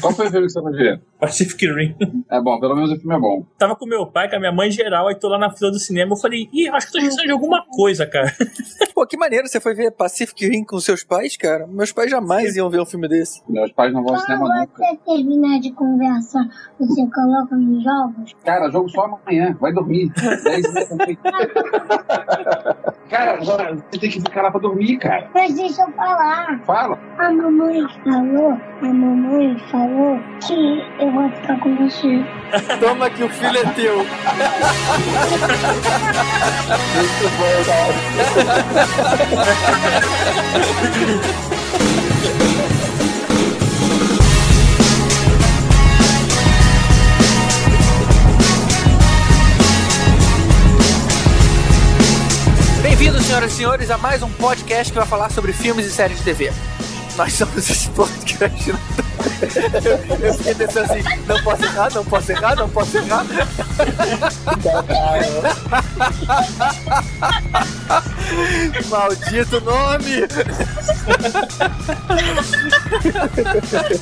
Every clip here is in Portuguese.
Qual foi o filme que você foi ver? Pacific Rim. É bom, pelo menos o filme é bom. Tava com meu pai, com a minha mãe geral, aí tô lá na fila do cinema, eu falei, ih, acho que tô esquecendo de alguma coisa, cara. Pô, que maneiro, você foi ver Pacific Rim com seus pais, cara? Meus pais jamais iam ver um filme desse. Meus pais não vão ao cinema Quando nunca. você terminar de conversar, você coloca nos jogos? Cara, jogo só amanhã. Vai dormir. 10 e meia também. Cara, agora você tem que ficar lá pra dormir, cara. Mas deixa eu falar. Fala. A mamãe falou, a mamãe falou que eu vou ficar com você. Toma que o filho é teu. Bem-vindos, senhoras e senhores, a mais um podcast que vai falar sobre filmes e séries de TV. Nós somos esse podcast. Eu, eu fiquei pensando assim, não posso errar, não posso errar, não posso errar. Maldito nome!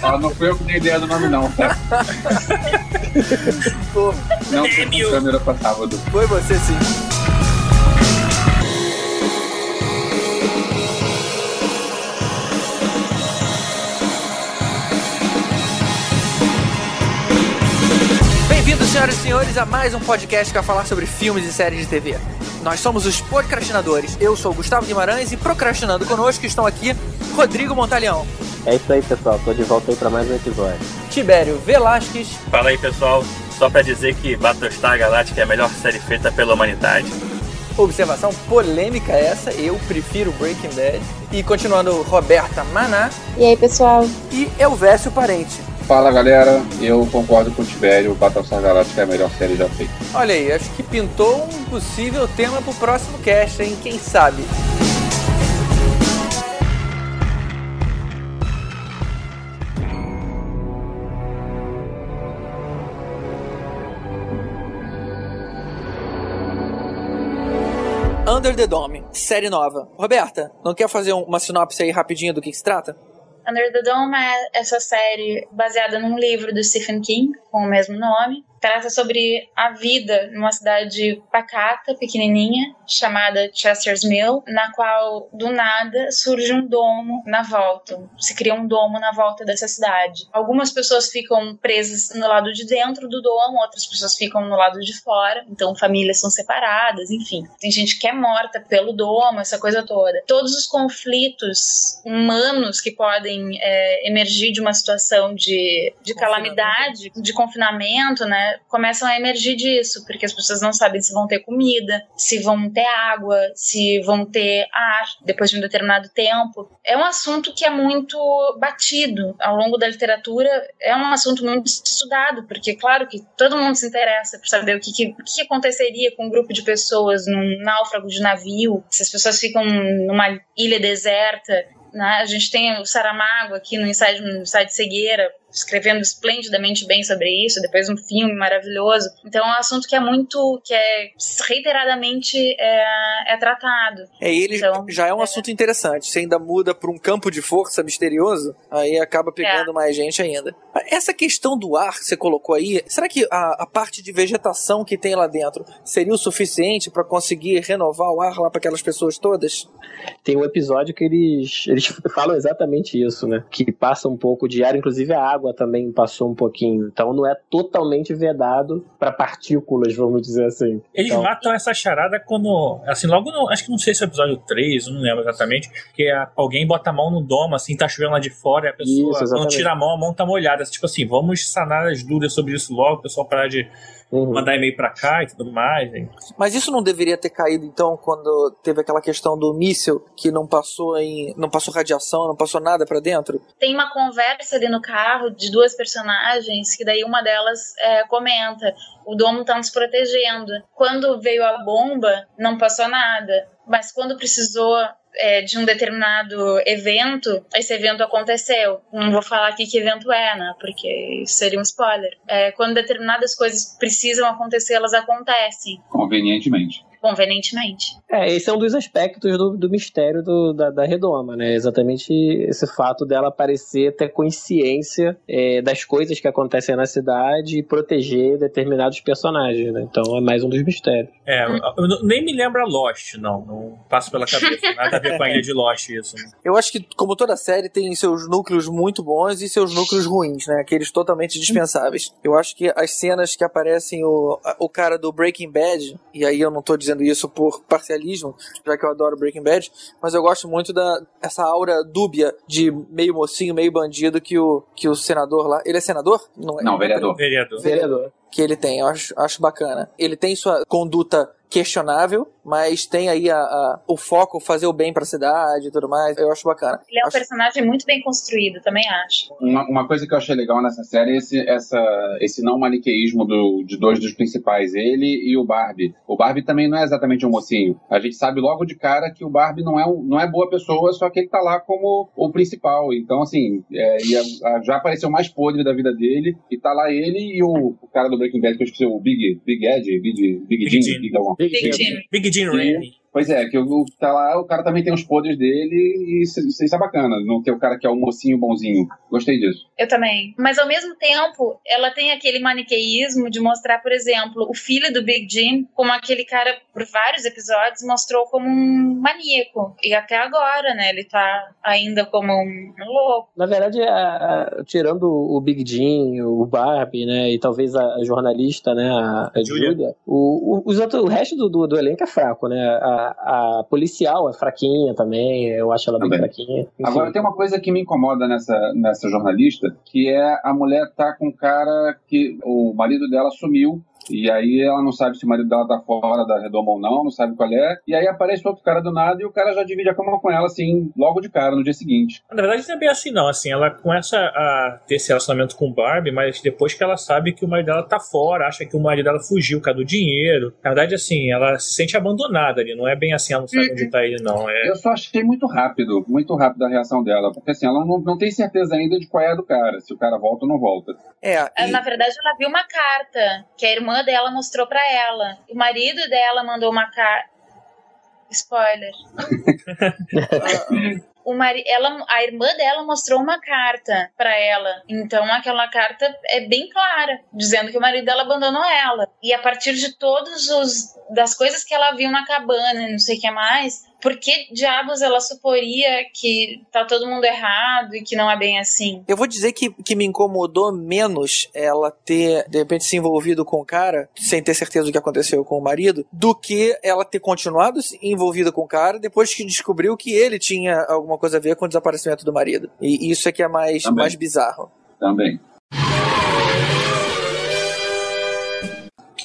Ah, não fui eu que dei ideia do nome, não, tá? Pô, Não câmera pra sábado. foi você sim. Senhoras e senhores, a mais um podcast que vai falar sobre filmes e séries de TV. Nós somos os podcastinadores. Eu sou o Gustavo Guimarães e procrastinando conosco estão aqui Rodrigo Montalhão, É isso aí, pessoal. Tô de volta aí pra mais um episódio. Tibério Velasquez, Fala aí, pessoal. Só pra dizer que Battlestar Galactica é a melhor série feita pela humanidade. Observação polêmica essa, eu prefiro Breaking Bad. E continuando, Roberta Maná E aí, pessoal? e Elvésio Parente. Fala, galera. Eu concordo com o Tibério. Battlestar Galactica é a melhor série já feita. Olha aí, acho que pintou um possível tema pro próximo cast, hein? Quem sabe? Under the Dome, série nova. Roberta, não quer fazer um- uma sinopse aí rapidinho do que, que se trata? Under the Dome é essa série baseada num livro do Stephen King, com o mesmo nome. Trata sobre a vida numa cidade pacata, pequenininha, chamada Chester's Mill, na qual, do nada, surge um domo na volta. Se cria um domo na volta dessa cidade. Algumas pessoas ficam presas no lado de dentro do domo, outras pessoas ficam no lado de fora. Então, famílias são separadas, enfim. Tem gente que é morta pelo domo, essa coisa toda. Todos os conflitos humanos que podem é, emergir de uma situação de, de calamidade, de confinamento, né? Começam a emergir disso, porque as pessoas não sabem se vão ter comida, se vão ter água, se vão ter ar depois de um determinado tempo. É um assunto que é muito batido ao longo da literatura, é um assunto muito estudado, porque, claro, que todo mundo se interessa por saber o que, que, que aconteceria com um grupo de pessoas num náufrago de navio, se as pessoas ficam numa ilha deserta. Né? A gente tem o Saramago aqui no ensaio, no ensaio de cegueira, escrevendo esplendidamente bem sobre isso, depois um filme maravilhoso. Então é um assunto que é muito, que é reiteradamente é, é tratado. É, ele Então, já é um é. assunto interessante. Você ainda muda para um campo de força misterioso, aí acaba pegando mais gente ainda. Essa questão do ar que você colocou aí, será que a, a parte de vegetação que tem lá dentro seria o suficiente para conseguir renovar o ar lá para aquelas pessoas todas? Tem um episódio que eles, eles falam exatamente isso, né? Que passa um pouco de ar, inclusive a água também passou um pouquinho. Então não é totalmente vedado para partículas, vamos dizer assim. Eles Então, matam essa charada quando. Assim, logo no. Acho que não sei se é o episódio 3, eu não lembro exatamente. Que a- alguém bota a mão no domo, assim, tá chovendo lá de fora, e a pessoa, Isso, quando tira a mão, a mão tá molhada. Tipo assim, vamos sanar as dúvidas sobre isso logo, o pessoal parar de uhum. mandar e-mail pra cá e tudo mais. hein? Mas isso não deveria ter caído então quando teve aquela questão do míssil que não passou em, não passou radiação, não passou nada para dentro? tem uma conversa ali no carro de duas personagens que daí uma delas é, comenta o domo tá nos protegendo quando veio a bomba não passou nada mas quando precisou é, de um determinado evento, esse evento aconteceu. Não vou falar aqui que evento é, né? Porque isso seria um spoiler. É, quando determinadas coisas precisam acontecer, elas acontecem. Convenientemente. Convenientemente. É, esse é um dos aspectos do, do mistério do, da, da Redoma, né? Exatamente esse fato dela parecer ter consciência é, das coisas que acontecem na cidade e proteger determinados personagens, né? Então é mais um dos mistérios. É, eu não- nem me lembra Lost, não. Não passa pela cabeça. Nada a ver com a ilha de Lost, isso. né? Eu acho que, como toda série, tem seus núcleos muito bons e seus núcleos ruins, né? Aqueles totalmente dispensáveis. Eu acho que as cenas que aparecem o, o cara do Breaking Bad, e aí eu não tô dizendo isso por parcialismo, já que eu adoro Breaking Bad, mas eu gosto muito da essa aura dúbia de meio mocinho, meio bandido que o, que o senador lá. Ele é senador? é? Não, vereador. Vereador. Vereador. que ele tem. Eu acho, acho bacana. Ele tem sua conduta questionável, mas tem aí a, a- o foco fazer o bem pra cidade e tudo mais. Eu acho bacana. Ele é um Acho- personagem muito bem construído, também acho. Uma, uma coisa que eu achei legal nessa série é esse, essa, esse não maniqueísmo do, de dois dos principais, ele e o Barbie. O Barbie também não é exatamente um mocinho. A gente sabe logo de cara que o Barbie não é, um- não é boa pessoa, só que ele tá lá como o principal. Então, assim, é, e a- a- já apareceu mais podre da vida dele, e tá lá ele e o, o cara do Breaking Bad, que eu esqueci, o Big, Big Ed, Big, Big, Big Jim, Jim. Big alguma Big Big Jim. Big Rainey. Pois é, que o, tá lá, o cara também tem os podres dele e isso, isso é bacana. Não ter o cara que é o mocinho bonzinho. Gostei disso. Eu também. Mas ao mesmo tempo, ela tem aquele maniqueísmo de mostrar, por exemplo, o filho do Big Jim como aquele cara, por vários episódios, mostrou como um maníaco. E até agora, né? Ele tá ainda como um louco. Na verdade, a- a- tirando o Big Jim, o Barbie, né, e talvez a, a jornalista, né, a, a Julia. Julia, o, o, outros- o resto do, do, do elenco é fraco, né? A, a policial é fraquinha também, eu acho ela bem Também. fraquinha. Enfim. Agora tem uma coisa que me incomoda nessa, nessa jornalista, que é a mulher tá com um cara que o marido dela sumiu. E aí ela não sabe se o marido dela tá fora da redoma ou não, não sabe qual é. E aí aparece outro cara do nada e o cara já divide a cama com ela, assim, logo de cara, no dia seguinte. Na verdade, não é bem assim, não. Assim, ela começa a ter esse relacionamento com o Barbie, mas depois que ela sabe que o marido dela tá fora, acha que o marido dela fugiu por causa do dinheiro. Na verdade, assim, ela se sente abandonada ali. Não é bem assim, ela não sabe onde tá ele, não. É, Eu só achei muito rápido, muito rápido a reação dela. Porque assim, ela não, não tem certeza ainda de qual é a do cara, se o cara volta ou não volta. É, e- Na verdade, ela viu uma carta que a irmã dela mostrou pra ela. O marido dela mandou uma carta. Spoiler. O mari... ela, a irmã dela mostrou uma carta pra ela. Então aquela carta é bem clara, dizendo que o marido dela abandonou ela. E a partir de todos os das coisas que ela viu na cabana, e não sei o que mais, por que diabos ela suporia que tá todo mundo errado e que não é bem assim? Eu vou dizer que, que me incomodou menos ela ter, de repente, se envolvido com o cara, sem ter certeza do que aconteceu com o marido, do que ela ter continuado se envolvida com o cara depois que descobriu que ele tinha alguma coisa a ver com o desaparecimento do marido. E isso é que é mais, Também. mais bizarro. Também.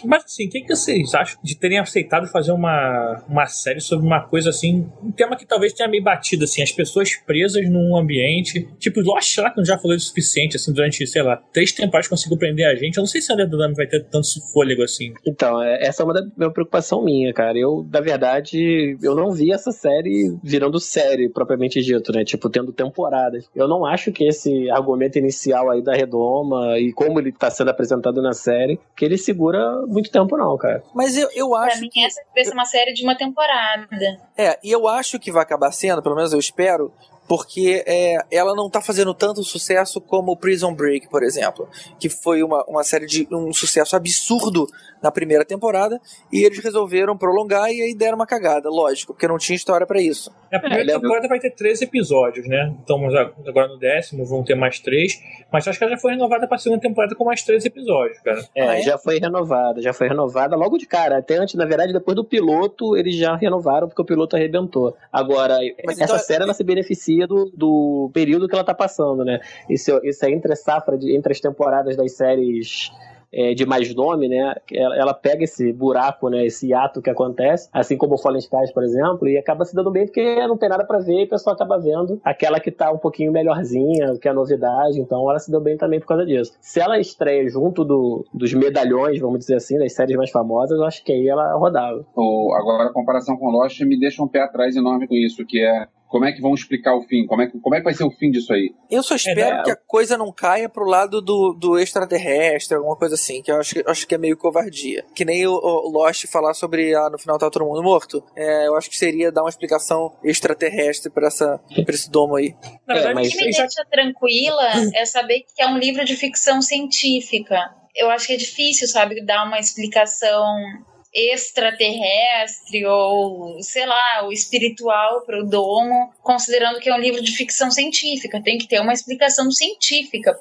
Mas assim, o que, que vocês acham de terem aceitado fazer uma, uma série sobre uma coisa assim, um tema que talvez tenha meio batido, assim, as pessoas presas num ambiente. Tipo, Lost, será que não já falou o suficiente, assim, durante, sei lá, três temporadas conseguiu prender a gente? Eu não sei se a Leda vai ter tanto fôlego assim. Então, é- essa é uma da minha preocupação minha, cara. Eu, na verdade, eu não vi essa série virando série, propriamente dito, né? Tipo, tendo temporadas. Eu não acho que esse argumento inicial aí da Redoma e como ele tá sendo apresentado na série, que ele segura muito tempo, não, cara. Mas eu, eu Pra acho mim, que. essa deve ser uma série de uma temporada. É, e eu acho que vai acabar sendo, pelo menos eu espero, porque é, ela não tá fazendo tanto sucesso como Prison Break, por exemplo, que foi uma, uma série de um sucesso absurdo na primeira temporada, e eles resolveram prolongar e aí deram uma cagada, lógico, porque não tinha história pra isso. A primeira ele é- temporada vai ter três episódios, né? Estamos agora no décimo, vão ter mais três. Mas acho que ela já foi renovada pra segunda temporada com mais três episódios, cara. É, Ah, é? já foi renovada, já foi renovada logo de cara. Até antes, na verdade, depois do piloto, eles já renovaram porque o piloto arrebentou. Agora, Mas essa então- série ela se beneficia do, do período que ela tá passando, né? Esse, esse entre safra, de, entre as temporadas das séries é, de mais nome, né? Ela, ela pega esse buraco, né? Esse ato que acontece, assim como o Fallen Skies, por exemplo, e acaba se dando bem porque não tem nada pra ver e o pessoal acaba vendo aquela que tá um pouquinho melhorzinha, que é novidade, então ela se deu bem também por causa disso. Se ela estreia junto do, dos medalhões, vamos dizer assim, das séries mais famosas, eu acho que aí ela rodava. O, agora, a comparação com Lost me deixa um pé atrás enorme com isso, que é Como é que vão explicar o fim? Como é que, como é que vai ser o fim disso aí? Eu só espero É, que a coisa não caia pro lado do, do extraterrestre, alguma coisa assim, que eu acho, que- acho que é meio covardia. Que nem o, o Lost falar sobre ah, no final tá todo mundo morto. É, eu acho que seria dar uma explicação extraterrestre pra, essa, pra esse domo aí. Na É, verdade, mas- O que me deixa tranquila é saber que é um livro de ficção científica. Eu acho que é difícil, sabe, dar uma explicação extraterrestre ou, sei lá, o espiritual para o domo, considerando que é um livro de ficção científica. Tem que ter uma explicação científica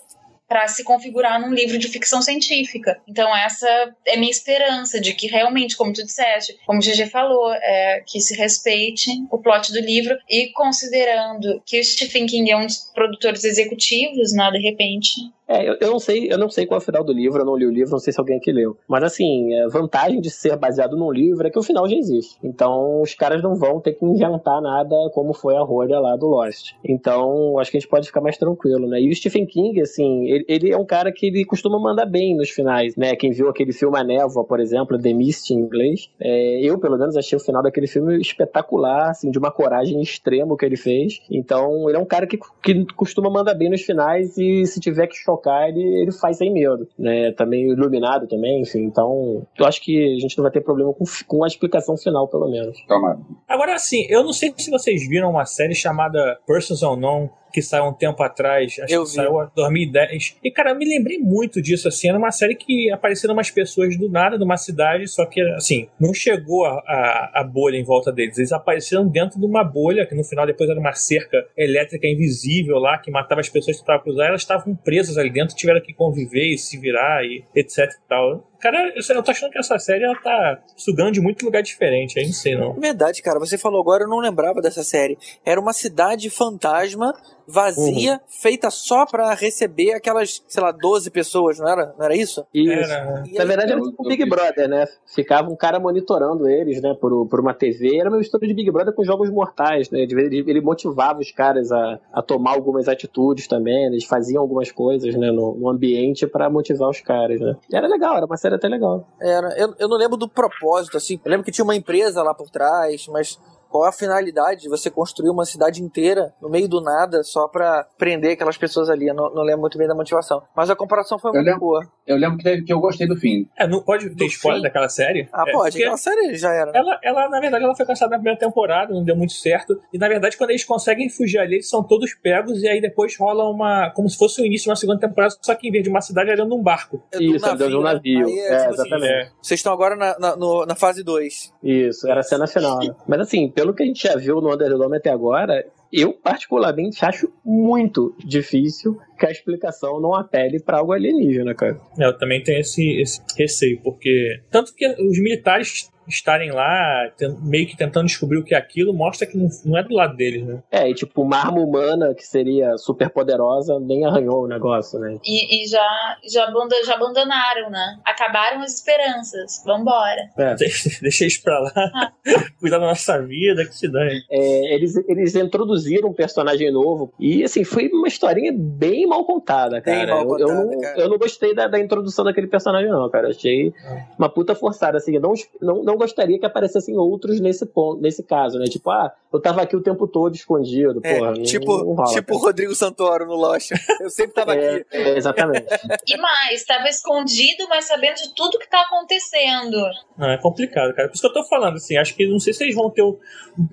para se configurar num livro de ficção científica. Então essa é minha esperança de que realmente, como tu disseste, como o GG falou, é, que se respeite o plot do livro e considerando que o Stephen King é um dos produtores executivos, né, de repente, É, eu, eu não sei, eu não sei qual é o final do livro, eu não li o livro, não sei se alguém aqui leu. Mas assim, a vantagem de ser baseado num livro é que o final já existe. Então os caras não vão ter que inventar nada como foi a rolha lá do Lost. Então acho que a gente pode ficar mais tranquilo, né? E o Stephen King, assim, ele, ele é um cara que ele costuma mandar bem nos finais, né? Quem viu aquele filme A Névoa, por exemplo, The Mist em inglês, é, eu pelo menos achei o final daquele filme espetacular, assim, de uma coragem extrema que ele fez. Então ele é um cara que, que costuma mandar bem nos finais e se tiver que chocar, ele, ele faz sem medo, né? Tá meio iluminado também, enfim. Então, eu acho que a gente não vai ter problema com, com a explicação final, pelo menos. Toma. Agora, assim, eu não sei se vocês viram uma série chamada Persons Unknown, que saiu um tempo atrás, acho Eu que vi. saiu em 2010. E, cara, eu me lembrei muito disso, assim, era uma série que apareceram umas pessoas do nada numa cidade, só que, assim, não chegou a, a, a bolha em volta deles. Eles apareceram dentro de uma bolha, que no final depois era uma cerca elétrica invisível lá, que matava as pessoas que estavam cruzando. Elas estavam presas ali dentro, tiveram que conviver e se virar e etc e tal. Cara, eu tô achando que essa série ela tá sugando de muito lugar diferente, aí não sei não. É Verdade, cara, você falou agora, eu não lembrava dessa série. Era uma cidade fantasma, vazia, feita só pra receber aquelas, sei lá, 12 pessoas, não era? Não era isso? Isso. Era, Na aí- verdade, era tipo eu Big. Brother, né? Ficava um cara monitorando eles, né, por, por uma TV. Era uma mistura de Big Brother com jogos mortais, né? Ele, ele motivava os caras a, a tomar algumas atitudes também. né? Eles faziam algumas coisas, né, no, no ambiente pra motivar os caras, né? E era legal, era uma série até legal. Era, eu, eu não lembro do propósito, assim. Eu lembro que tinha uma empresa lá por trás, mas qual é a finalidade de você construir uma cidade inteira no meio do nada só pra prender aquelas pessoas ali? Eu não, não lembro muito bem da motivação. Mas a comparação foi Eu muito lembro. boa. Eu lembro que, que eu gostei do fim. É, não pode ter Do spoiler fim? daquela série? Ah, É, pode. porque Aquela série já era. né? Ela, ela, na verdade, ela foi cancelada na primeira temporada, não deu muito certo. E, na verdade, quando eles conseguem fugir ali, eles são todos pegos e aí depois rola uma... Como se fosse o início de uma segunda temporada, só que em vez de uma cidade, era num barco. É do Isso, é do né? navio. Aí É, tipo assim, exatamente. É, Vocês estão agora na, na, no- na fase 2. Isso, era a cena final. Né? Mas assim, pelo que a gente já viu no Underdome até agora, eu particularmente acho muito difícil que a explicação não apele pra algo alienígena, cara. É, eu também tenho esse, esse receio, porque... Tanto que os militares estarem lá, meio que tentando descobrir o que é aquilo, mostra que não, não é do lado deles, né? É, e tipo, uma arma humana que seria super poderosa nem arranhou o negócio, né? e, e já, já, abanda- já abandonaram, né? Acabaram as esperanças. Vambora. É. Deixa eles pra lá, cuidar da nossa vida, que se dane. É, eles, eles introduziram um personagem novo e assim, foi uma historinha bem mal contada, Bem cara. mal eu, eu contada, não, cara. eu não gostei da, da introdução daquele personagem, não, cara. Achei uma puta forçada, assim. Eu não, não, não gostaria que aparecessem outros nesse ponto, nesse caso, né? Tipo, ah, eu tava aqui o tempo todo escondido, É, porra. não- tipo não rola, tipo o Rodrigo Santoro no Lost. Eu sempre tava É, aqui. é, exatamente. E mais, estava escondido, mas sabendo de tudo que tá acontecendo. Não, é complicado, cara. Por isso que eu tô falando, assim, acho que não sei se eles vão ter o.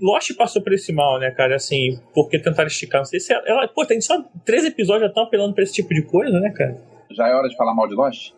Lost passou por esse mal, né, cara? Assim, porque tentaram esticar. Não sei se ela. ela- pô, tem só três episódios já estão apelando pra esse tipo de coisa, né, cara? Já é hora de falar mal de Lost?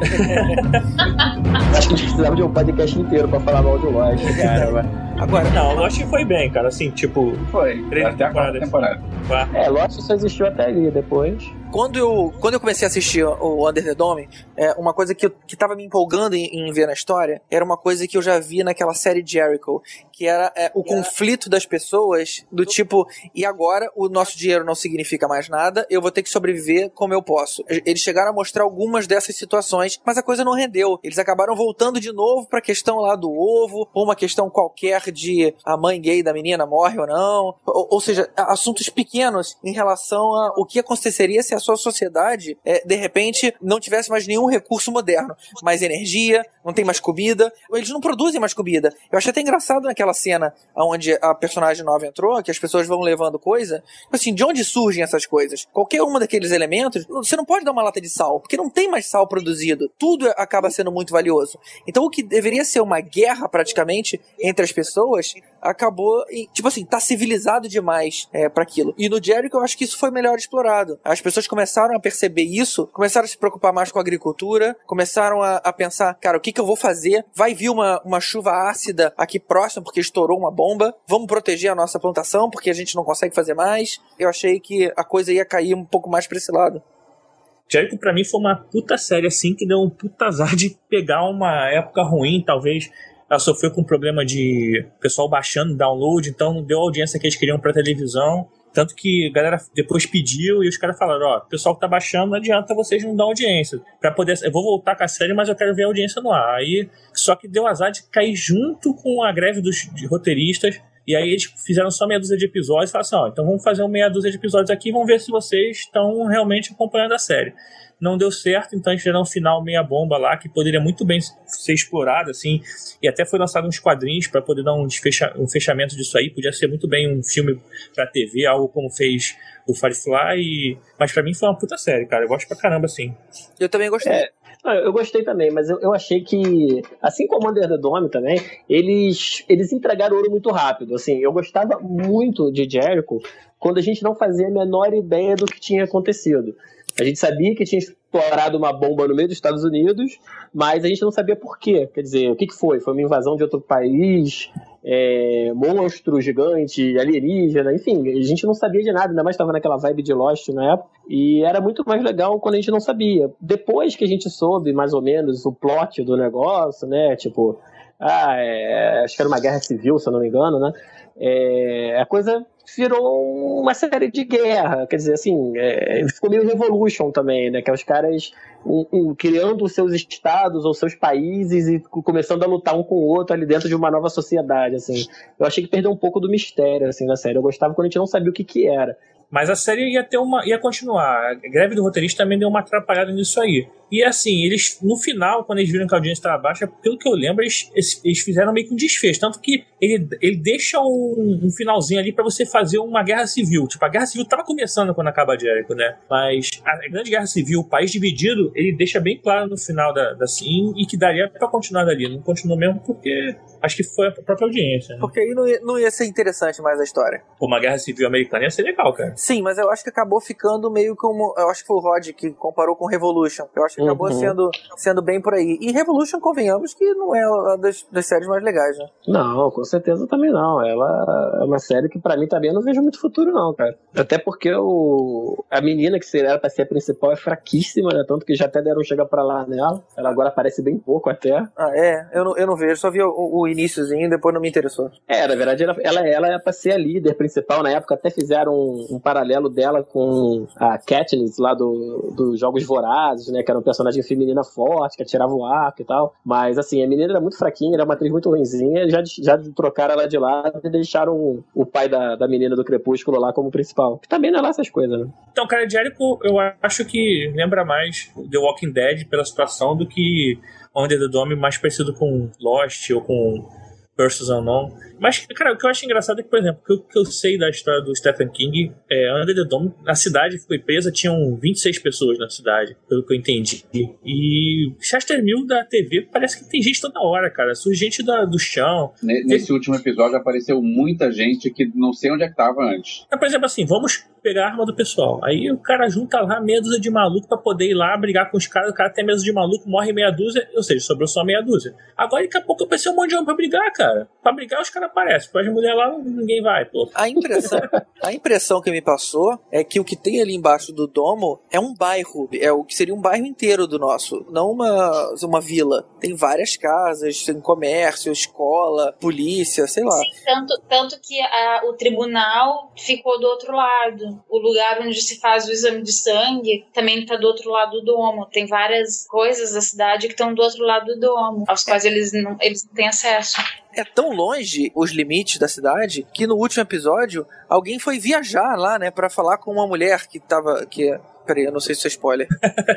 Acho que a gente precisava de um podcast inteiro pra falar mal de Lost, cara. mas- Agora, Não, Lost foi bem, cara. Assim, tipo, Foi. Três até a quarta temporadas. temporada. É, Lost só existiu até ali, depois. Quando eu, quando eu comecei a assistir o Under the Dome, é, uma coisa que, que tava me empolgando em, em ver na história era uma coisa que eu já vi naquela série Jericho, que era é, o conflito das pessoas, do tipo, e agora o nosso dinheiro não significa mais nada, eu vou ter que sobreviver como eu posso. Eles chegaram a mostrar algumas dessas situações, mas a coisa não rendeu. Eles acabaram voltando de novo pra questão lá do ovo, ou uma questão qualquer de a mãe gay da menina morre ou não. Ou, ou seja, assuntos pequenos em relação a o que aconteceria se a sua sociedade, é, de repente, não tivesse mais nenhum recurso moderno. Mais energia, não tem mais comida. Eles não produzem mais comida. Eu achei até engraçado naquela cena onde a personagem nova entrou, que as pessoas vão levando coisa. Assim, de onde surgem essas coisas? Qualquer uma daqueles elementos, você não pode dar uma lata de sal, porque não tem mais sal produzido. Tudo acaba sendo muito valioso. Então o que deveria ser uma guerra praticamente entre as pessoas acabou, tipo assim, tá civilizado demais é, para aquilo. E no Jericho eu acho que isso foi melhor explorado. As pessoas começaram a perceber isso, começaram a se preocupar mais com a agricultura, começaram a, a pensar, cara, o que, que eu vou fazer? Vai vir uma, uma chuva ácida aqui próximo porque estourou uma bomba, vamos proteger a nossa plantação porque a gente não consegue fazer mais. Eu achei que a coisa ia cair um pouco mais pra esse lado. Jericho pra mim foi uma puta série assim que deu um puta azar de pegar uma época ruim, talvez ela sofreu com problema de pessoal baixando download, então não deu a audiência que eles queriam pra televisão. Tanto que a galera depois pediu e os caras falaram: Ó, o pessoal que tá baixando, não adianta vocês não dar audiência. Pra poder. Eu vou voltar com a série, mas eu quero ver a audiência no ar. Aí, só que deu azar de cair junto com a greve dos roteiristas. E aí eles fizeram só meia dúzia de episódios e falaram assim: Ó, então vamos fazer uma meia dúzia de episódios aqui e vamos ver se vocês estão realmente acompanhando a série não deu certo, então a gente gerou um final meia bomba lá que poderia muito bem ser explorado, assim, e até foi lançado uns quadrinhos para poder dar um, fecha, um fechamento disso aí, podia ser muito bem um filme pra TV, algo como fez o Firefly, e... mas para mim foi uma puta série, cara, eu gosto pra caramba, assim. Eu também gostei. É. Eu gostei também, mas eu, eu, achei que, assim como Under the Dome também, eles, eles entregaram ouro muito rápido. Assim, eu gostava muito de Jericho quando a gente não fazia a menor ideia do que tinha acontecido. A gente sabia que tinha explorado uma bomba no meio dos Estados Unidos, mas a gente não sabia por quê. Quer dizer, o que, que foi? Foi uma invasão de outro país? É, monstro gigante, alienígena, enfim, a gente não sabia de nada, ainda mais estava naquela vibe de Lost na época, e era muito mais legal quando a gente não sabia. Depois que a gente soube mais ou menos o plot do negócio, né, tipo, ah, é, acho que era uma guerra civil, se eu não me engano, né, é, a coisa virou uma série de guerra, quer dizer, assim, é, ficou meio Revolution também, né, que é os caras um, um, criando os seus estados ou seus países e começando a lutar um com o outro ali dentro de uma nova sociedade, assim. Eu achei que perdeu um pouco do mistério, assim, na série. Eu gostava quando a gente não sabia o que que era. Mas a série ia ter uma. ia continuar. A greve do roteirista também deu uma atrapalhada nisso aí. E assim, eles, no final, quando eles viram que a audiência estava baixa, pelo que eu lembro, eles, eles fizeram meio que um desfecho. Tanto que ele, ele deixa um, um finalzinho ali para você fazer uma guerra civil. Tipo, a guerra civil tava começando quando acaba Jericho, né? Mas a grande guerra civil, o país dividido, ele deixa bem claro no final da, da sim e que daria para continuar dali. Não continuou mesmo porque acho que foi a própria audiência. Né? Porque aí não ia, não ia ser interessante mais a história. Uma guerra civil americana ia ser legal, cara. Sim, mas eu acho que acabou ficando meio como. Eu acho que foi o Rod que comparou com Revolution. Eu acho acabou uhum. sendo, sendo bem por aí. E Revolution, convenhamos, que não é uma das, das séries mais legais, né? Não, com certeza também não. Ela é uma série que para mim também eu não vejo muito futuro, não, cara. Até porque o, a menina que era pra ser a principal é fraquíssima, né? Tanto que já até deram chega pra lá nela. Ela agora aparece bem pouco até. Ah, é? Eu não, eu não vejo, só vi o, o iníciozinho e depois não me interessou. É, na verdade, ela, ela, ela é pra ser a líder principal. Na época até fizeram um, um paralelo dela com a Katniss lá dos do Jogos Vorazes, né? Que era um personagem feminina forte, que atirava o arco e tal. Mas assim, a menina era muito fraquinha, era uma atriz muito ruimzinha. Já, já trocaram ela de lado e deixaram o pai da, da menina do Crepúsculo lá como principal. Que também não é lá essas coisas, né? Então, cara, Jericho, eu acho que lembra mais The Walking Dead pela situação do que Under the Dome mais parecido com Lost ou com Versus Unknown. Mas, cara, o que eu acho engraçado é que, por exemplo, o que eu sei da história do Stephen King, é, Under the Dome, a cidade foi presa, tinham 26 pessoas na cidade, pelo que eu entendi. E Chester Mill da TV parece que tem gente toda hora, cara. Surge gente da, do chão. Nesse último episódio apareceu muita gente que não sei onde é que tava antes. É, por exemplo, assim, vamos pegar a arma do pessoal. Aí o cara junta lá meia dúzia de maluco pra poder ir lá brigar com os caras. O cara tem meia dúzia de maluco, morre meia dúzia, ou seja, sobrou só meia dúzia. Agora daqui a pouco eu pensei um monte de homem pra brigar, cara. Pra brigar os caras aparece. Pode mulher lá, ninguém vai, pô. A impressão, a impressão que me passou é que o que tem ali embaixo do domo é um bairro. É o que seria um bairro inteiro do nosso. Não uma, uma vila. Tem várias casas, tem comércio, escola, polícia, sei lá. Sim, tanto, tanto que a, o tribunal ficou do outro lado. O lugar onde se faz o exame de sangue também está do outro lado do domo. Tem várias coisas da cidade que estão do outro lado do domo, aos quais eles não, eles não têm acesso. É tão longe os limites da cidade que no último episódio alguém foi viajar lá, né, para falar com uma mulher que tava que Peraí, eu não sei se isso é spoiler.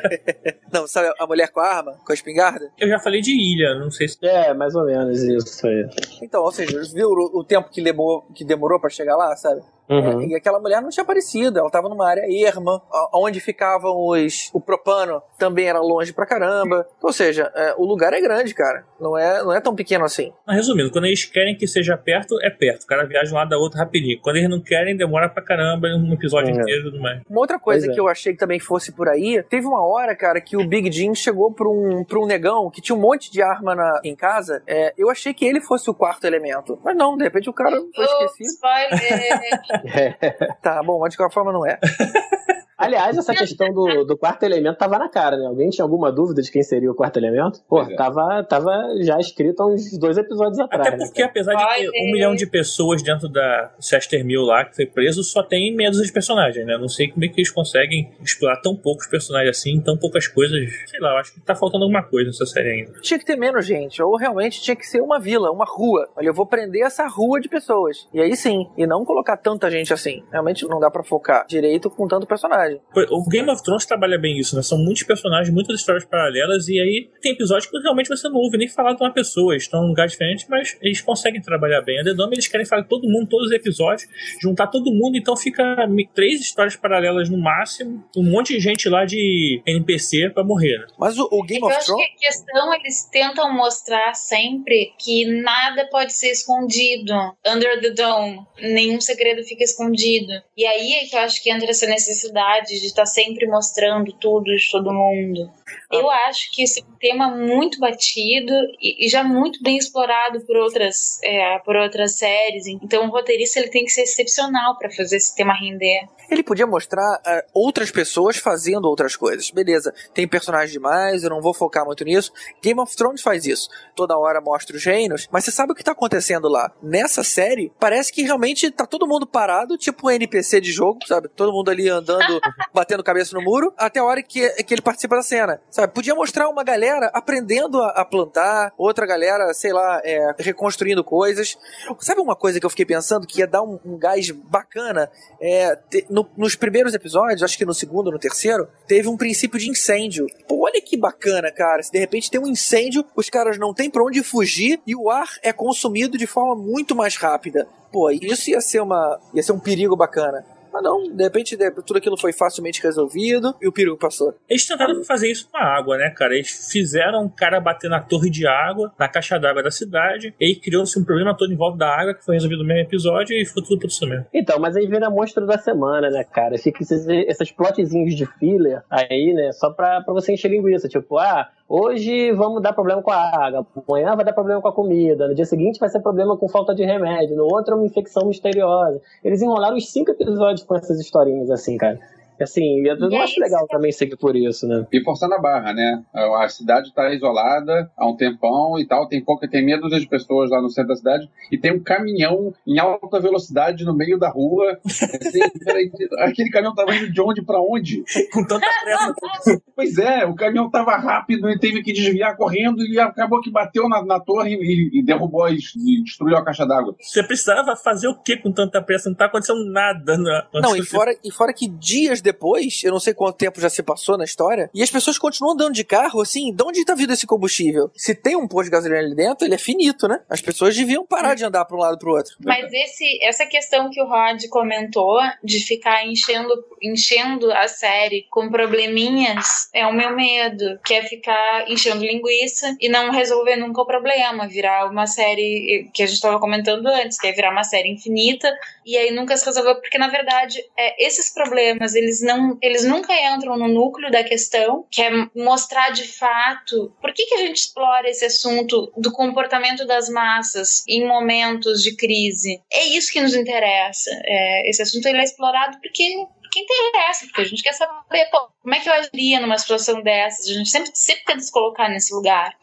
não, sabe a mulher com a arma, com a espingarda? Eu já falei de ilha, não sei se. É, mais ou menos isso aí. Então, ou seja, viu o, o tempo que demorou, que demorou para chegar lá, sabe? Uhum. É, e aquela mulher não tinha aparecido, ela tava numa área erma, onde ficavam os. O propano também era longe pra caramba. Ou seja, é, o lugar é grande, cara. Não é, não é tão pequeno assim. Mas resumindo, quando eles querem que seja perto, é perto. O cara viaja de um lado da outra rapidinho. Quando eles não querem, demora pra caramba um episódio É. inteiro e tudo mais. Uma outra coisa Pois é. que eu achei que também fosse por aí, teve uma hora, cara, que o Big Jim chegou pra um, pra um negão que tinha um monte de arma na, em casa. É, eu achei que ele fosse o quarto elemento. Mas não, de repente o cara foi Oh, esquecido. spoiler! Tá bom, mas de qualquer forma não é. Aliás, essa questão do, do quarto elemento tava na cara, né? Alguém tinha alguma dúvida de quem seria o quarto elemento? Pô, é. tava, tava já escrito há uns dois episódios atrás. Até né, porque, cara? apesar de ter um milhão de pessoas dentro da Chester Mill lá que foi preso, só tem meia dúzia de personagens, né? Não sei como é que eles conseguem explorar tão poucos personagens assim, tão poucas coisas. Sei lá, eu acho que tá faltando alguma coisa nessa série ainda. Tinha que ter menos gente, ou realmente tinha que ser uma vila, uma rua. Olha, eu vou prender essa rua de pessoas. E aí sim, e não colocar tanta gente assim. Realmente não dá pra focar direito com tanto personagem. O Game of Thrones trabalha bem isso, né? São muitos personagens, muitas histórias paralelas, e aí tem episódios que realmente você não ouve nem falar de uma pessoa. Estão em um lugar diferente, mas eles conseguem trabalhar bem. A The Dome, eles querem falar de todo mundo, todos os episódios, juntar todo mundo, então fica três histórias paralelas no máximo, um monte de gente lá de NPC pra morrer, né? Mas o, o Game eu of acho Thrones. que a questão, eles tentam mostrar sempre que nada pode ser escondido. Under the Dome. Nenhum segredo fica escondido. E aí é que eu acho que entra essa necessidade de estar sempre mostrando tudo de todo mundo. Eu acho que esse é um tema muito batido e, e já muito bem explorado por outras, é, por outras séries. Então o roteirista ele tem que ser excepcional para fazer esse tema render. Ele podia mostrar ah, outras pessoas fazendo outras coisas. Beleza, tem personagem demais, eu não vou focar muito nisso. Game of Thrones faz isso. Toda hora mostra os reinos, mas você sabe o que tá acontecendo lá. Nessa série, parece que realmente tá todo mundo parado, tipo um NPC de jogo, sabe? Todo mundo ali andando, batendo cabeça no muro, até a hora que, que ele participa da cena, sabe? Podia mostrar uma galera aprendendo a, a plantar, outra galera, sei lá, é, reconstruindo coisas. Sabe uma coisa que eu fiquei pensando que ia dar um, um gás bacana? É, te- no- nos primeiros episódios, acho que no segundo, no terceiro, teve um princípio de incêndio. Pô, olha que bacana, cara. Se de repente tem um incêndio, os caras não têm pra onde fugir e o ar é consumido de forma muito mais rápida. Pô, isso ia ser uma. ia ser um perigo bacana. Mas não, de repente de- tudo aquilo foi facilmente resolvido e o perigo passou. Eles tentaram fazer isso com a água, né, cara? Eles fizeram um cara bater na torre de água, na caixa d'água da cidade, e aí criou-se um problema todo em volta da água, que foi resolvido no mesmo episódio, e ficou tudo por isso mesmo. Então, mas aí vira monstro da semana, né, cara? Fica esses, esses plotzinhos de filler aí, né? Só pra, pra você encher linguiça. Tipo, ah, hoje vamos dar problema com a água, amanhã vai dar problema com a comida, no dia seguinte vai ser problema com falta de remédio, no outro é uma infecção misteriosa. Eles enrolaram os cinco episódios com essas historinhas, assim, cara. Assim, eu não E é acho isso. legal também seguir por isso, né? E forçando a barra, né? A cidade está isolada há um tempão e tal, tem pouca, tem meia dúzia de pessoas lá no centro da cidade e tem um caminhão em alta velocidade no meio da rua. Assim, peraí, aquele caminhão tava indo de onde pra onde? Com tanta pressa. Pois é, o caminhão tava rápido e teve que desviar correndo e acabou que bateu na, na torre e, e derrubou e destruiu a caixa d'água. Você precisava fazer o que com tanta pressa? Não tá acontecendo nada. Na... Não, e fora, e fora que dias depois, eu não sei quanto tempo já se passou na história, e as pessoas continuam andando de carro, assim, de onde tá vindo esse combustível? Se tem um posto de gasolina ali dentro, ele é finito, né? As pessoas deviam parar de andar pra um lado pro outro. Mas esse, essa questão que o Rod comentou de ficar enchendo, enchendo a série com probleminhas é o meu medo, que é ficar enchendo linguiça e não resolver nunca o problema, virar uma série que a gente estava comentando antes, que é virar uma série infinita e aí nunca se resolveu, porque na verdade é, esses problemas eles não, eles nunca entram no núcleo da questão, que é mostrar de fato por que, que a gente explora esse assunto do comportamento das massas em momentos de crise. É isso que nos interessa. É, esse assunto ele é explorado porque que interessa, porque a gente quer saber pô, como é que eu agiria numa situação dessas. A gente sempre, sempre tenta se colocar nesse lugar.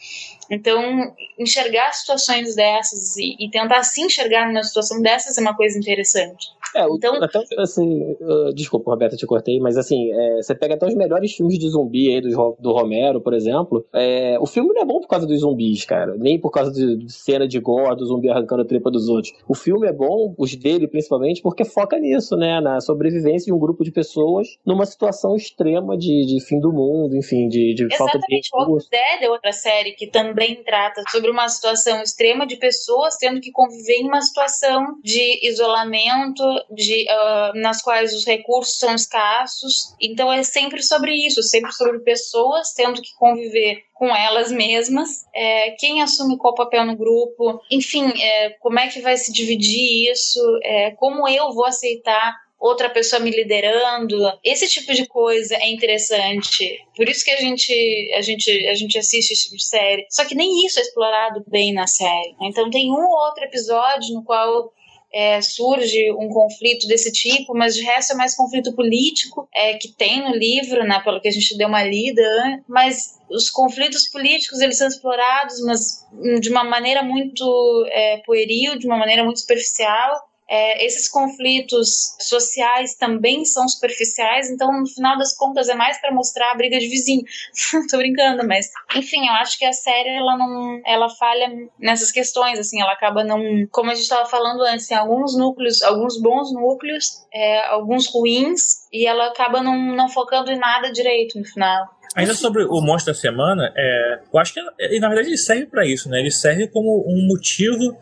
Então, enxergar situações dessas e, e tentar se enxergar numa situação dessas é uma coisa interessante. É, então, até assim, uh, desculpa, Roberta, te cortei, mas assim, é, você pega até os melhores filmes de zumbi aí do, do Romero, por exemplo. É, o filme não é bom por causa dos zumbis, cara. Nem por causa de, de cena de gore, do zumbi arrancando a tripa dos outros. O filme é bom, os dele principalmente, porque foca nisso, né? Na sobrevivência de um grupo de pessoas numa situação extrema de, de fim do mundo, enfim, de, de falta de recursos. Exatamente. Dead é outra série que também trata sobre uma situação extrema de pessoas tendo que conviver em uma situação de isolamento, de, uh, nas quais os recursos são escassos. Então é sempre sobre isso, sempre sobre pessoas tendo que conviver com elas mesmas, é, quem assume qual papel no grupo, enfim, é, como é que vai se dividir isso, é, como eu vou aceitar outra pessoa me liderando. Esse tipo de coisa é interessante. Por isso que a gente, a gente, a gente assiste esse tipo de série. Só que nem isso é explorado bem na série. Então tem um ou outro episódio no qual é, surge um conflito desse tipo, mas de resto é mais conflito político é, que tem no livro, né, pelo que a gente deu uma lida, mas os conflitos políticos eles são explorados, mas de uma maneira muito é, pueril, de uma maneira muito superficial, é, esses conflitos sociais também são superficiais, então no final das contas é mais para mostrar a briga de vizinho. Tô brincando, mas enfim, eu acho que a série ela não, ela falha nessas questões, assim, ela acaba não, como a gente estava falando antes, tem alguns núcleos, alguns bons núcleos, é, alguns ruins, e ela acaba não, não focando em nada direito no final. Ainda sobre o monstro da semana, é, eu acho que na verdade ele serve para isso, né? Ele serve como um motivo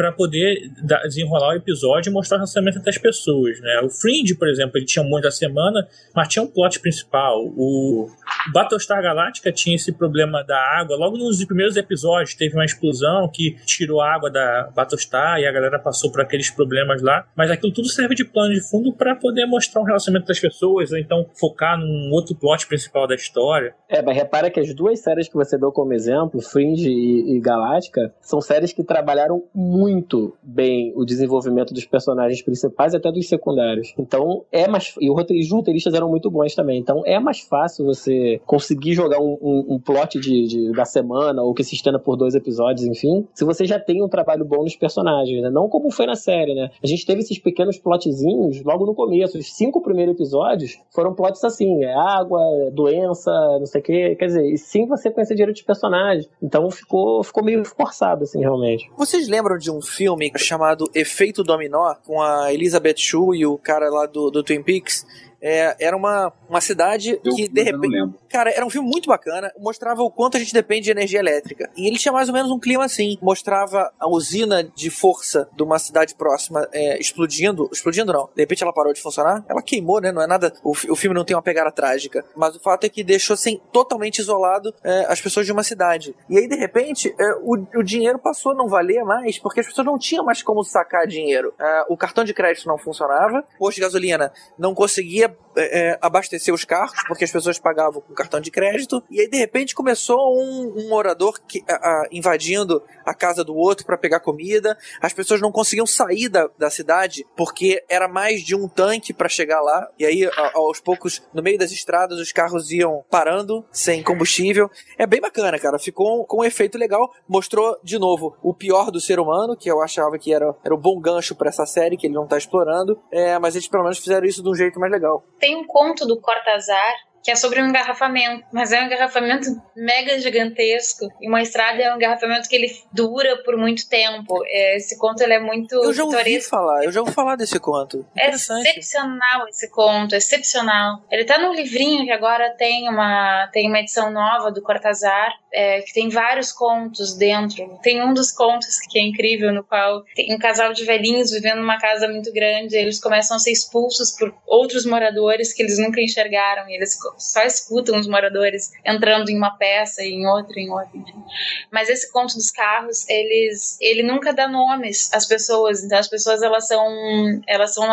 para poder desenrolar o episódio e mostrar o relacionamento das pessoas, né? O Fringe, por exemplo, ele tinha muito da semana, mas tinha um plot principal. O Battlestar Galactica tinha esse problema da água. Logo nos primeiros episódios teve uma explosão que tirou a água da Battlestar e a galera passou por aqueles problemas lá. Mas aquilo tudo serve de plano de fundo para poder mostrar o relacionamento das pessoas, ou então focar num outro plot principal da história. É, mas repara que as duas séries que você deu como exemplo, Fringe e, e Galáctica, são séries que trabalharam muito muito bem o desenvolvimento dos personagens principais até dos secundários. Então é mais. E os roteiristas eram muito bons também. Então é mais fácil você conseguir jogar um, um, um plot de, de, da semana ou que se estenda por dois episódios, enfim, se você já tem um trabalho bom nos personagens, né? Não como foi na série, né? A gente teve esses pequenos plotzinhos logo no começo. Os cinco primeiros episódios foram plots assim: é água, é doença, não sei o quê. Quer dizer, e sim você conhecer direito de personagem. Então ficou, ficou meio forçado, assim, realmente. Vocês lembram de um um filme chamado Efeito Dominó, com a Elizabeth Shue e o cara lá do, do Twin Peaks. É, era uma, uma cidade eu, que, de repente. Cara, era um filme muito bacana. Mostrava o quanto a gente depende de energia elétrica. E ele tinha mais ou menos um clima assim. Mostrava a usina de força de uma cidade próxima é, explodindo. Explodindo não. De repente ela parou de funcionar. Ela queimou, né? Não é nada. O, o filme não tem uma pegada trágica. Mas o fato é que deixou assim, totalmente isolado é, as pessoas de uma cidade. E aí, de repente, é, o, o dinheiro passou a não valer mais porque as pessoas não tinham mais como sacar dinheiro. É, o cartão de crédito não funcionava. O posto de gasolina não conseguia é, é, abastecer os carros, porque as pessoas pagavam com cartão de crédito. E aí, de repente, começou um, um morador que, a, a, invadindo a casa do outro para pegar comida. As pessoas não conseguiam sair da, da cidade porque era mais de um tanque para chegar lá. E aí, a, aos poucos, no meio das estradas, os carros iam parando sem combustível. É bem bacana, cara. Ficou com um efeito legal. Mostrou, de novo, o pior do ser humano, que eu achava que era, era o bom gancho para essa série, que ele não tá explorando. É, mas eles pelo menos fizeram isso de um jeito mais legal. Tem um conto do Cortazar que é sobre um engarrafamento, mas é um engarrafamento mega gigantesco e uma estrada é um engarrafamento que ele dura por muito tempo. É, esse conto ele é muito Eu já ouvi falar, eu já ouvi falar desse conto. É excepcional esse conto, excepcional. Ele tá num livrinho que agora tem uma tem uma edição nova do Cortazar, é, que tem vários contos dentro. Tem um dos contos que é incrível no qual tem um casal de velhinhos vivendo numa casa muito grande, eles começam a ser expulsos por outros moradores que eles nunca enxergaram e eles só escutam os moradores entrando em uma peça, em outra, em outra. Mas esse conto dos carros, eles, ele nunca dá nomes às pessoas. Então as pessoas elas são, elas são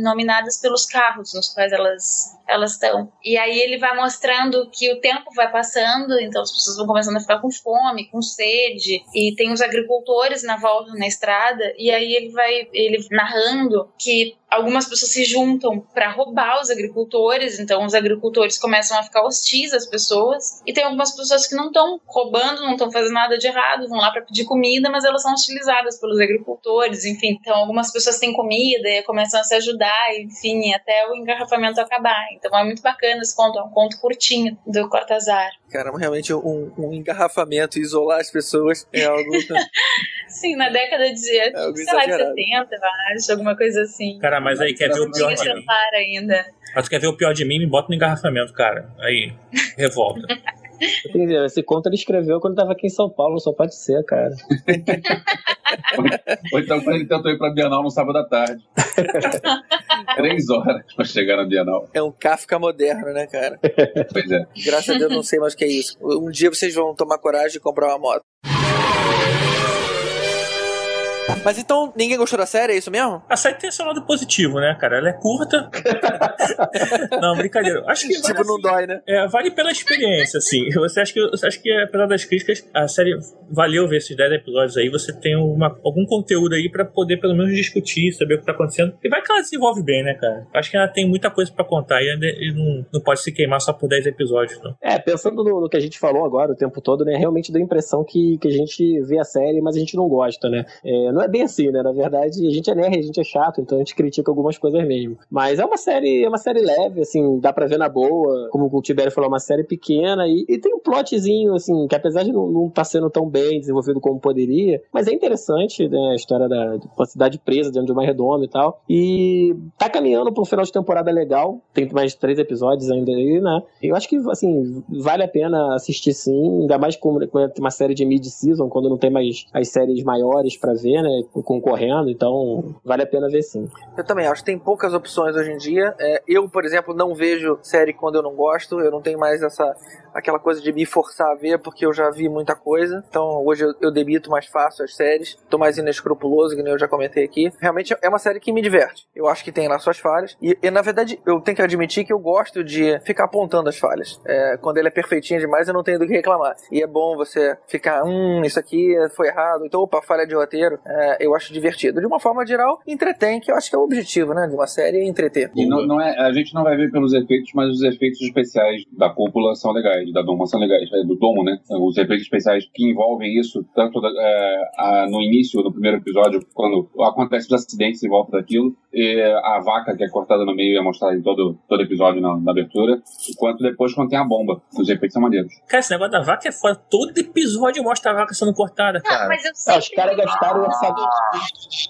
nominadas pelos carros nos quais elas elas estão. E aí ele vai mostrando que o tempo vai passando, então as pessoas vão começando a ficar com fome, com sede, e tem os agricultores na volta na estrada, e aí ele vai ele narrando que algumas pessoas se juntam para roubar os agricultores, então os agricultores começam a ficar hostis às pessoas, e tem algumas pessoas que não estão roubando, não estão fazendo nada de errado, vão lá para pedir comida, mas elas são hostilizadas pelos agricultores, enfim. Então algumas pessoas têm comida e começam a se ajudar, enfim, até o engarrafamento acabar. Então é muito bacana esse conto, é um conto curtinho do Cortazar. Cara, realmente um, um engarrafamento, isolar as pessoas é algo. Sim, na década de, É sei lá, de exagerado. 70, eu acho, alguma coisa assim. Cara, mas aí quer ver o pior de mim. ainda. Mas tu quer ver o pior de mim, me bota no engarrafamento, cara. Aí, revolta. Esse conto ele escreveu quando tava aqui em São Paulo, só pode ser, cara. Ou então quando ele tentou ir pra Bienal no sábado à tarde. Três horas pra chegar na Bienal. É um Kafka moderno, né, cara? Pois é. Graças a Deus não sei mais o que é isso. Um dia vocês vão tomar coragem e comprar uma moto. Mas então, ninguém gostou da série, é isso mesmo? A série tem seu lado positivo, né, cara? Ela é curta. não, brincadeira. Acho que Tipo, não dói, né? É, vale pela experiência, assim. Você acha que, você acha que apesar das críticas, a série valeu ver esses 10 episódios aí, você tem uma, algum conteúdo aí pra poder pelo menos discutir, saber o que tá acontecendo. E vai que ela desenvolve bem, né, cara? Acho que ela tem muita coisa pra contar e, ainda- e não, não pode se queimar só por 10 episódios, não. É, pensando no, no que a gente falou agora o tempo todo, né? Realmente dá a impressão que, que a gente vê a série, mas a gente não gosta, né? É, não é bem assim, né? Na verdade, a gente é nerd, a gente é chato, então a gente critica algumas coisas mesmo. Mas é uma série, é uma série leve, assim, dá pra ver na boa. Como o Tibério falou, é uma série pequena e, e tem um plotzinho, assim, que apesar de não, não tá sendo tão bem desenvolvido como poderia, mas é interessante, né? A história da, uma cidade presa dentro de uma redoma e tal. E tá caminhando pra um final de temporada legal. Tem mais três episódios ainda aí, né? Eu acho que, assim, vale a pena assistir sim, ainda mais com, uma série de mid-season, quando não tem mais as séries maiores pra ver, né? Concorrendo, então vale a pena ver sim. Eu também acho que tem poucas opções hoje em dia. É, eu, por exemplo, não vejo série quando eu não gosto. Eu não tenho mais essa aquela coisa de me forçar a ver porque eu já vi muita coisa. Então hoje eu, eu debito mais fácil as séries. Tô mais inescrupuloso, que nem eu já comentei aqui. Realmente é uma série que me diverte. Eu acho que tem lá suas falhas. E, e, na verdade eu tenho que admitir que eu gosto de ficar apontando as falhas. É, quando ele é perfeitinho demais eu não tenho do que reclamar. E é bom você ficar, hum, isso aqui foi errado. Então, opa, falha de roteiro. É, eu acho divertido. De uma forma geral, entretém, que eu acho que é o objetivo, né? De uma série é entreter. E não, não é, a gente não vai ver pelos efeitos, mas os efeitos especiais da cúpula são legais, da Doma são legais, é, do domo, né? Os efeitos especiais que envolvem isso, tanto da- é, a- no início, no primeiro episódio, quando acontecem os acidentes em volta daquilo, e a vaca que é cortada no meio e é mostrada em todo, todo episódio na, na abertura, quanto depois quando tem a bomba. Os efeitos são maneiros. Cara, esse negócio da vaca é foda. Todo episódio mostra a vaca sendo cortada, Não, cara. mas eu Ah, sei os caras gastaram o orçamento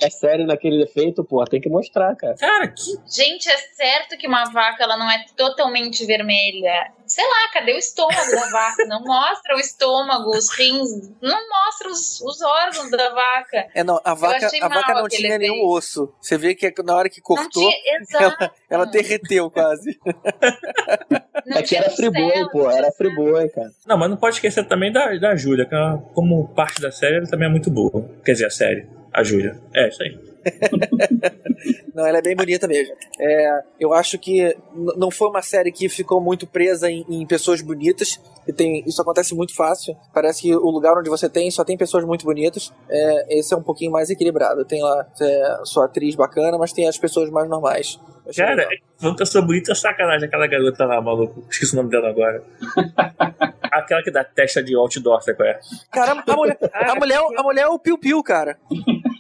da série naquele efeito, pô, tem que mostrar, cara. Cara, que. Gente, é certo que uma vaca ela não é totalmente vermelha. Sei lá, cadê o estômago da vaca? Não mostra o estômago, os rins, não mostra os, os órgãos da vaca. É, não, a vaca, a vaca não tinha nenhum efeito. osso. Você vê que na hora que cortou, tinha, exato. ela derreteu quase. Não é que era friboi, pô, era friboi, cara. Não, mas não pode esquecer também da, da Júlia, que ela, como parte da série, ela também é muito boa. Quer dizer, a série. A Júlia. É, isso aí. Não, ela é bem bonita mesmo. É, eu acho que não foi uma série que ficou muito presa em, em pessoas bonitas. E tem, isso acontece muito fácil. Parece que o lugar onde você tem só tem pessoas muito bonitas. É, esse é um pouquinho mais equilibrado. Tem lá é, sua atriz bacana, mas tem as pessoas mais normais. Cara, legal. uma pessoa bonita é sacanagem, aquela garota lá, maluco. Esqueci o nome dela agora. aquela que dá testa de outdoor, sabe qual é? Cara, a mulher, a mulher, a mulher é o Piu Piu, cara.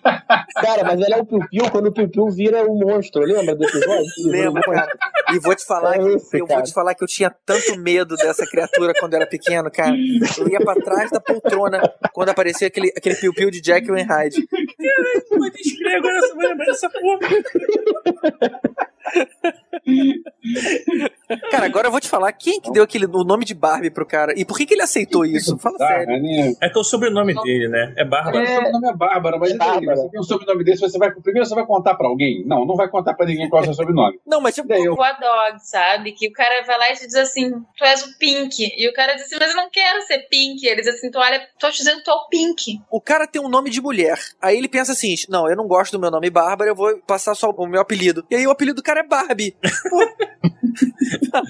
Cara, mas ela é o Piu Piu quando o Piu Piu vira um monstro, lembra do episódio? Lembra, cara? E vou te falar, É que, esse, eu cara. vou te falar que eu tinha tanto medo dessa criatura quando era pequeno, cara. Eu ia pra trás da poltrona quando aparecia aquele, aquele piu-piu de Jack and Hyde. Pode escrever agora, você vai lembrar dessa porra. Cara, agora eu vou te falar, quem que deu aquele, o nome de Barbie pro cara? E por que, que ele aceitou isso? Fala Tá, sério. é nem- É que é o sobrenome dele, né? É O Bárbara. sobrenome é Bárbara, mas daí? Bárbara. você tem um sobrenome desse, você vai. Primeiro você vai contar pra alguém? Não, não vai contar pra ninguém qual é o seu sobrenome. Não, mas tipo, Daí eu. O Dog, sabe? Que o cara vai lá e te diz assim, tu és o Pink. E o cara diz assim, mas eu não quero ser Pink. Ele diz assim, tu olha, tô te dizendo que tu é o Pink. o cara tem um nome de mulher. Aí ele pensa assim: não, eu não gosto do meu nome Bárbara, eu vou passar só o meu apelido. E aí o apelido do cara é Barbie.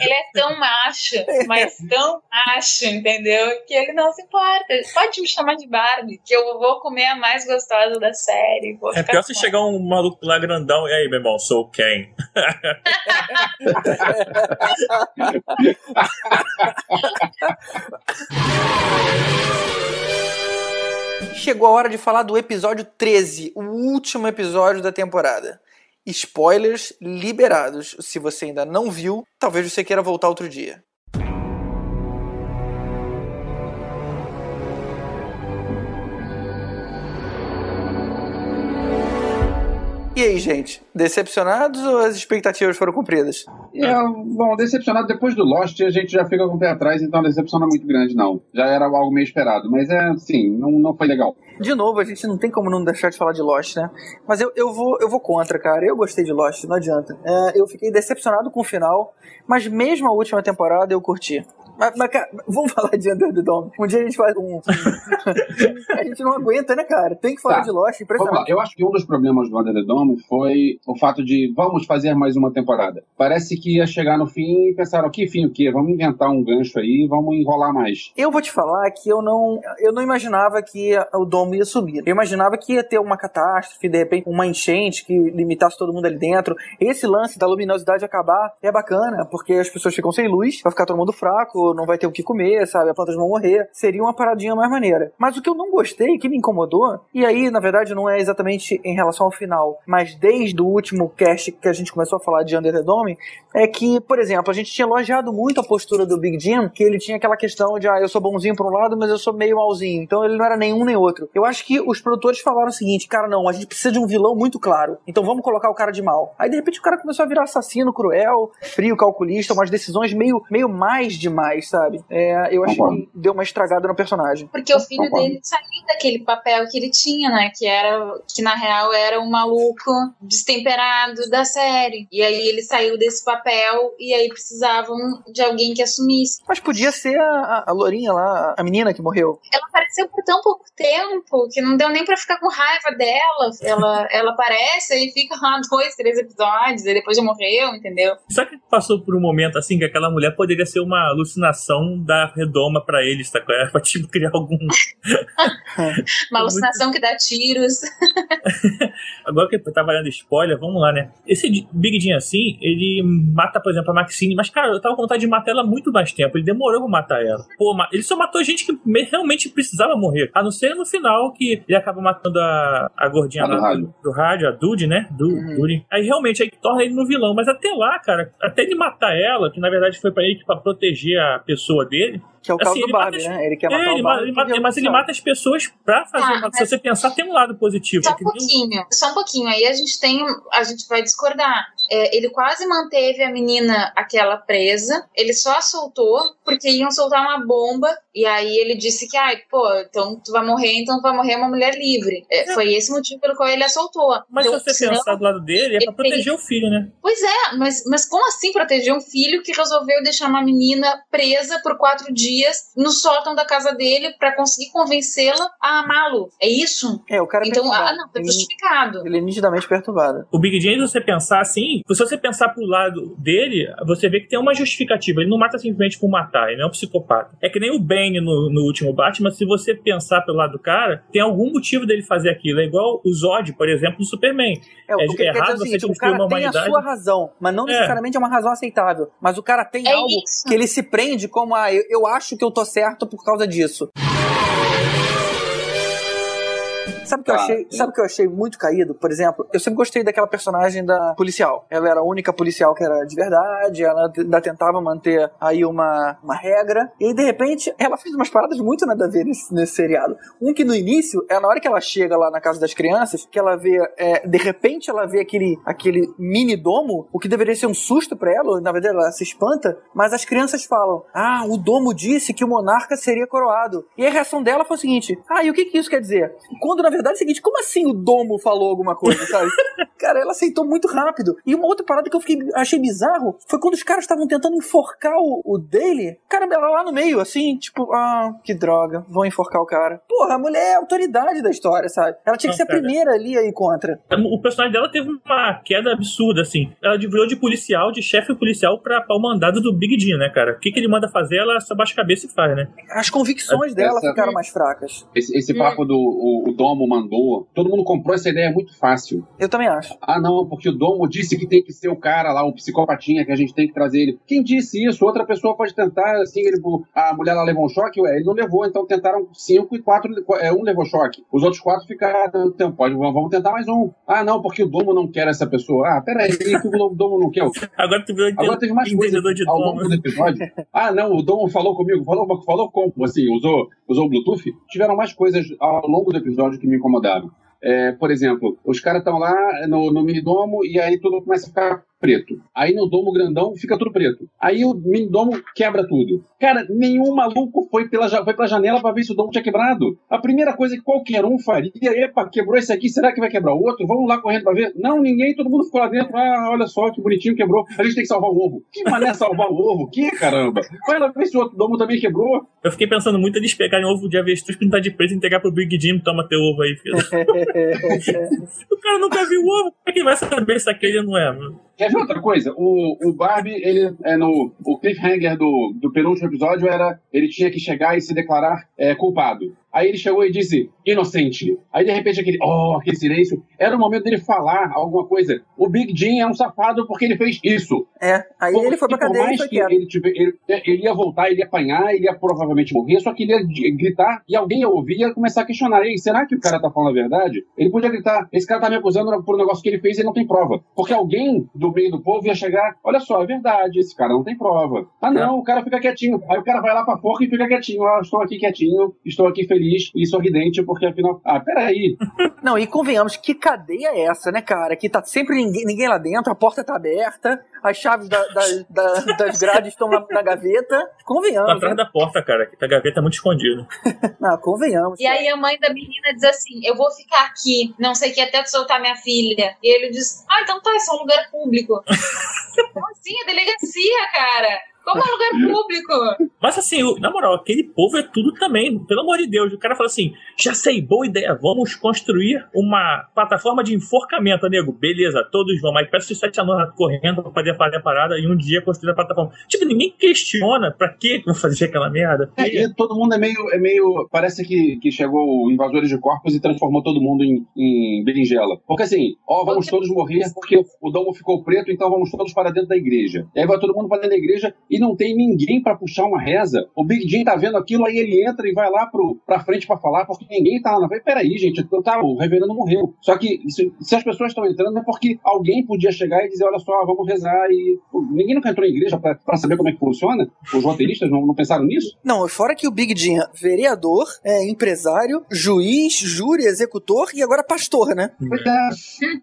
Ele é tão macho, mas tão macho, entendeu? Que ele não se importa. Pode me chamar de Barbie, que eu vou comer a mais gostosa da série. Vou É ficar pior se chegar um maluco lá grandão. E aí, meu irmão, sou o Ken. Chegou a hora de falar do episódio 13, o último episódio da temporada. Spoilers liberados. Se você ainda não viu, talvez você queira voltar outro dia. E aí, gente? Decepcionados ou as expectativas foram cumpridas? É, bom, decepcionado depois do Lost, a gente já fica com o pé atrás, então a decepção não é muito grande, não. Já era algo meio esperado, mas é, assim, não, não foi legal. De novo, a gente não tem como não deixar de falar de Lost, né? Mas eu, eu, vou, eu vou contra, cara. Eu gostei de Lost, não adianta. É, eu fiquei decepcionado com o final, mas mesmo a última temporada eu curti. Mas, mas, cara, vamos falar de Under the Dome. Um dia a gente faz um. a gente não aguenta, né, cara? Tem que falar Tá. de Lost, impressionante. eu acho que um dos problemas do Under the Dome foi o fato de vamos fazer mais uma temporada. Parece que ia chegar no fim e pensaram, que fim o quê? Vamos inventar um gancho aí, vamos enrolar mais. Eu vou te falar que eu não, eu não imaginava que o domo ia sumir. Eu imaginava que ia ter uma catástrofe, de repente uma enchente que limitasse todo mundo ali dentro. Esse lance da luminosidade acabar é bacana, porque as pessoas ficam sem luz, vai ficar todo mundo fraco, não vai ter o que comer, sabe? As plantas vão morrer. Seria uma paradinha mais maneira. Mas o que eu não gostei, que me incomodou, e aí, na verdade, não é exatamente em relação ao final, mas desde o último cast que a gente começou a falar de Under the Dome, é que, por exemplo, a gente tinha elogiado muito a postura do Big Jim, que ele tinha aquela questão de, ah, eu sou bonzinho por um lado, mas eu sou meio malzinho. Então ele não era nenhum nem outro. Eu acho que os produtores falaram o seguinte, cara, não, a gente precisa de um vilão muito claro. Então vamos colocar o cara de mal. Aí de repente o cara começou a virar assassino, cruel, frio, calculista, umas decisões meio, meio mais demais, sabe? É, eu acho que deu uma estragada no personagem. Porque o filho Concordo. dele saiu daquele papel que ele tinha, né? Que era que na real era o maluco destemperado da série. E aí ele saiu desse papel e aí precisavam de alguém que assumisse. Mas podia ser a, a, a Lourinha lá, a menina que morreu. Ela apareceu por tão pouco tempo que não deu nem pra ficar com raiva dela. Ela, ela aparece e fica lá dois, três episódios, e depois já morreu, entendeu? Será que passou por um momento assim que aquela mulher poderia ser uma alucinação da redoma pra eles, tá? é? Pra tipo criar algum. Uma alucinação que dá tiros. Agora que eu tava lendo spoiler, vamos lá, né? Esse Big Jim assim, ele mata, por exemplo, a Maxine, mas cara, eu tava com vontade de matar ela há muito mais tempo. Ele demorou pra matar ela. Pô, ele só matou gente que me- realmente precisava morrer. A não ser no final que ele acaba matando a, a gordinha lá rádio. do rádio, a Dude, né? Du, Uhum. Dude. Aí realmente aí torna ele no vilão. Mas até lá, cara, até ele matar ela, que na verdade foi pra ele pra proteger a pessoa dele. Que é o caso Assim, do ele Barbie, mata- né? Ele quer matar É, o ele, Barbie. ele porque mata, é mas ele mata as pessoas pra fazer. Ah, Se você pensar, tem um lado positivo. Só um pouquinho, só um pouquinho. Aí a gente tem, a gente vai discordar. É, ele quase manteve a menina aquela presa. Ele só a soltou porque iam soltar uma bomba. E aí ele disse que, ai, pô, então tu vai morrer, então tu vai morrer uma mulher livre. É, foi esse motivo pelo qual ele a soltou. Mas Então, se você senão- pensar do lado dele, é pra ele proteger o filho, né? Pois é, mas, mas como assim proteger um filho que resolveu deixar uma menina presa por quatro dias no sótão da casa dele pra conseguir convencê-la a amá-lo? É isso? É, o cara é Então, perturbado. ah, não, tá ele, justificado. ele é nitidamente perturbado. O Big James, se você pensar assim, se você pensar pro lado dele, você vê que tem uma justificativa. Ele não mata simplesmente por matar, ele não é um psicopata. É que nem o Bane no, no último Batman, se você pensar pelo lado do cara, tem algum motivo dele fazer aquilo. É igual o Zod, por exemplo, no Superman. É, o É que é errado o você seguinte, o cara uma tem a humanidade? sua razão, mas não É. necessariamente é uma razão aceitável. Mas o cara tem É algo isso. que ele se prende como, ah, eu, eu acho que eu tô certo por causa disso. Sabe o que, eu Tá. achei, sabe que eu achei muito caído? Por exemplo, eu sempre gostei daquela personagem da policial. Ela era a única policial que era de verdade, ela ainda tentava manter aí uma, uma regra. E aí, de repente, ela fez umas paradas muito nada a ver nesse, nesse seriado. Um que no início, é na hora que ela chega lá na casa das crianças, que ela vê, é, de repente ela vê aquele, aquele mini domo, o que deveria ser um susto pra ela, na verdade ela se espanta, mas as crianças falam: Ah, o domo disse que o monarca seria coroado. E a reação dela foi o seguinte: Ah, e o que, que isso quer dizer? Quando na verdade é o seguinte: como assim o domo falou alguma coisa, sabe? cara, ela aceitou muito rápido. E uma outra parada que eu fiquei, achei bizarro foi quando os caras estavam tentando enforcar o, o dele. Cara, ela lá no meio, assim, tipo, ah, que droga, vão enforcar o cara. Porra, a mulher é a autoridade da história, sabe? Ela tinha que ser a Não, cara. primeira ali aí contra. O personagem dela teve uma queda absurda, assim. Ela virou de policial, de chefe policial pra, pra o mandado do Big Jim, né, cara? O que, que ele manda fazer, ela só baixa a cabeça e faz, né? As convicções dela Essa- ficaram mais fracas. Esse, esse papo do o, o Domo mandou, todo mundo comprou essa ideia muito fácil. Eu também acho. Ah, não, porque o Domo disse que tem que ser o cara lá, o psicopatinha, que a gente tem que trazer ele. Quem disse isso? Outra pessoa pode tentar, assim, ele, a mulher lá levou um choque, ué, ele não levou, então tentaram cinco e quatro, é, um levou choque. Os outros quatro ficaram, então, pode, vamos tentar mais um. Ah, não, porque o Domo não quer essa pessoa. Ah, peraí, que o Domo não quer? Agora tu virou Agora teve mais coisas entendedor de ao Domo. longo do episódio. Ah, não, o Dom falou comigo, falou, falou como? Assim, usou, usou o Bluetooth? Tiveram mais coisas ao longo do episódio que me incomodaram. É, por exemplo, os caras estão lá no, no minidomo e aí tudo começa a ficar preto. Aí no domo grandão fica tudo preto. Aí o minidomo quebra tudo. Cara, nenhum maluco foi pela, foi pela janela pra ver se o domo tinha quebrado. A primeira coisa que qualquer um faria, epa, quebrou esse aqui, será que vai quebrar o outro? Vamos lá correndo pra ver. Não, ninguém, todo mundo ficou lá dentro. Ah, olha só que bonitinho, quebrou. A gente tem que salvar o ovo. Que mané salvar o ovo? Que caramba? Vai lá ver se o outro domo também quebrou. Eu fiquei pensando muito eles pegarem ovo de avestruz, pintar de preto e entregar pro Big Jim, toma teu ovo aí, filho. o cara nunca viu o ovo, como é que ele vai saber se aquele não é? mano? Quer ver outra coisa? O, o Barbie, ele é no. O cliffhanger do, do penúltimo episódio era ele tinha que chegar e se declarar é, culpado. Aí ele chegou e disse, inocente. Aí de repente aquele, oh, aquele silêncio. Era o momento dele falar alguma coisa. O Big Jim é um safado porque ele fez isso. É, aí Por- ele foi pra e por cadeia e mais foi que ele, ele, ele ia voltar, ele ia apanhar, ele ia provavelmente morrer, só que ele ia gritar e alguém ia ouvir e ia começar a questionar. Ei, será que o cara tá falando a verdade? Ele podia gritar, esse cara tá me acusando por um negócio que ele fez e não tem prova. Porque alguém do meio do povo ia chegar, olha só, é verdade, esse cara não tem prova. Ah não, o cara fica quietinho. Aí o cara vai lá pra forca e fica quietinho. Ah, estou aqui quietinho, estou aqui feliz e sorridente, porque afinal... Ah, peraí. Não, e convenhamos, que cadeia é essa, né, cara? Que tá sempre ninguém, ninguém lá dentro, a porta tá aberta, as chaves da- da- da- das grades estão na, na gaveta. Tá Convenhamos. atrás né? da porta, cara, que a gaveta é muito escondida. Não, convenhamos. E aí a mãe da menina diz assim: Eu vou ficar aqui, não sei o que, até tu soltar minha filha. E ele diz: Ah, então tá, isso é um lugar público. Como assim? É delegacia, cara. Como é um lugar público? Mas assim, na moral, aquele povo é tudo também. Pelo amor de Deus. O cara fala assim: já sei, boa ideia. Vamos construir uma plataforma de enforcamento, nego. Beleza, todos vão, mas peço sete anos correndo pra poder fazer a parada e um dia construir a plataforma. Tipo, ninguém questiona pra que vão fazer aquela merda. É, e todo mundo é meio, é meio. Parece que, que chegou o invasores de corpos e transformou todo mundo em, em berinjela. Porque assim, ó, vamos todos morrer porque o domo ficou preto, então vamos todos para dentro da igreja. E aí vai todo mundo para dentro da igreja e não tem ninguém para puxar uma reza. O Big Jim tá vendo aquilo, aí ele entra e vai lá pro, pra frente para falar, porque ninguém tá lá. Falei, Peraí, gente, tá, o reverendo morreu. Só que se, se as pessoas estão entrando é porque alguém podia chegar e dizer, olha só, vamos rezar. E pô, ninguém nunca entrou em igreja para saber como é que funciona. Os roteiristas não, não pensaram nisso? Não, fora que o Big Jim é vereador, é empresário, juiz, júri, executor e agora pastor, né?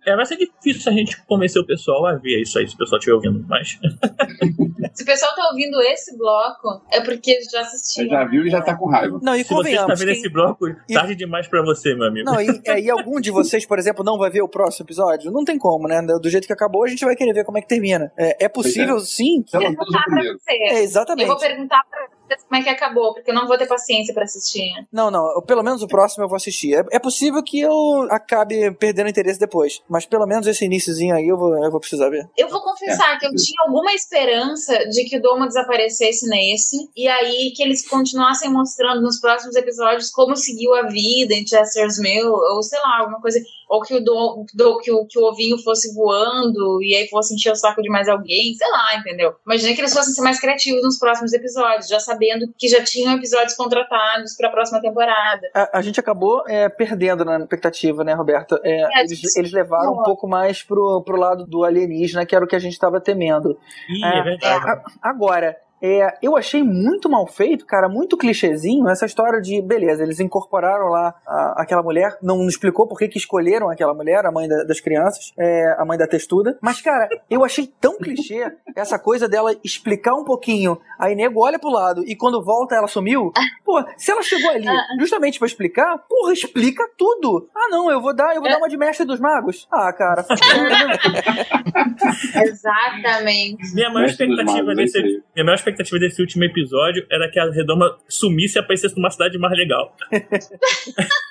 É. É, vai ser difícil a gente convencer o pessoal a ver isso aí, se o pessoal estiver ouvindo. Mas Se o pessoal tá ouvindo esse bloco, é porque já assistiu. Você já viu e já tá com raiva. Não, e se você está vendo quem- esse bloco, tarde demais pra você, meu amigo. Não, e, é, e algum de vocês, por exemplo, não vai ver o próximo episódio? Não tem como, né? Do jeito que acabou, a gente vai querer ver como é que termina. É, é possível, sim. Pelo menos o perguntar pra você. É, Eu exatamente. vou perguntar pra você como é que acabou, porque eu não vou ter paciência pra assistir. Não, não. eu- Pelo menos o próximo eu vou assistir. É, é possível que eu acabe perdendo interesse depois. Mas pelo menos esse iniciozinho aí eu vou, eu vou precisar ver. Eu vou confessar que eu tinha alguma esperança de que o Doma desaparecesse nesse, e aí que eles continuassem mostrando nos próximos episódios como seguiu a vida em Chester's Mill, ou sei lá, alguma coisa. Ou que o, do, do- que, o, que o ovinho fosse voando e aí fosse encher o saco de mais alguém, sei lá, entendeu? Imaginei que eles fossem ser mais criativos nos próximos episódios, já sabendo que já tinham episódios contratados pra próxima temporada. A, a gente acabou é, perdendo na expectativa, né, Roberto? É, É, eles, tipo, eles levaram um não. pouco mais pro, pro lado do alienígena, que era o que a gente estava temendo. Ih, É, é verdade. A- Agora, É, eu achei muito mal feito, cara, muito clichêzinho, essa história de, beleza, eles incorporaram lá a, aquela mulher, não explicou por que, que escolheram aquela mulher, a mãe da- das crianças, é, a mãe da textuda. Mas, cara, eu achei tão clichê essa coisa dela explicar um pouquinho, aí nego olha pro lado e quando volta ela sumiu. Pô, se ela chegou ali justamente pra explicar, porra, explica tudo. Ah, não, eu vou dar, eu vou dar uma de mestre dos magos. Ah, cara, né? Exatamente. Minha maior, expectativa magos, é minha maior expectativa desse último episódio era que a Redoma sumisse e aparecesse numa cidade mais legal.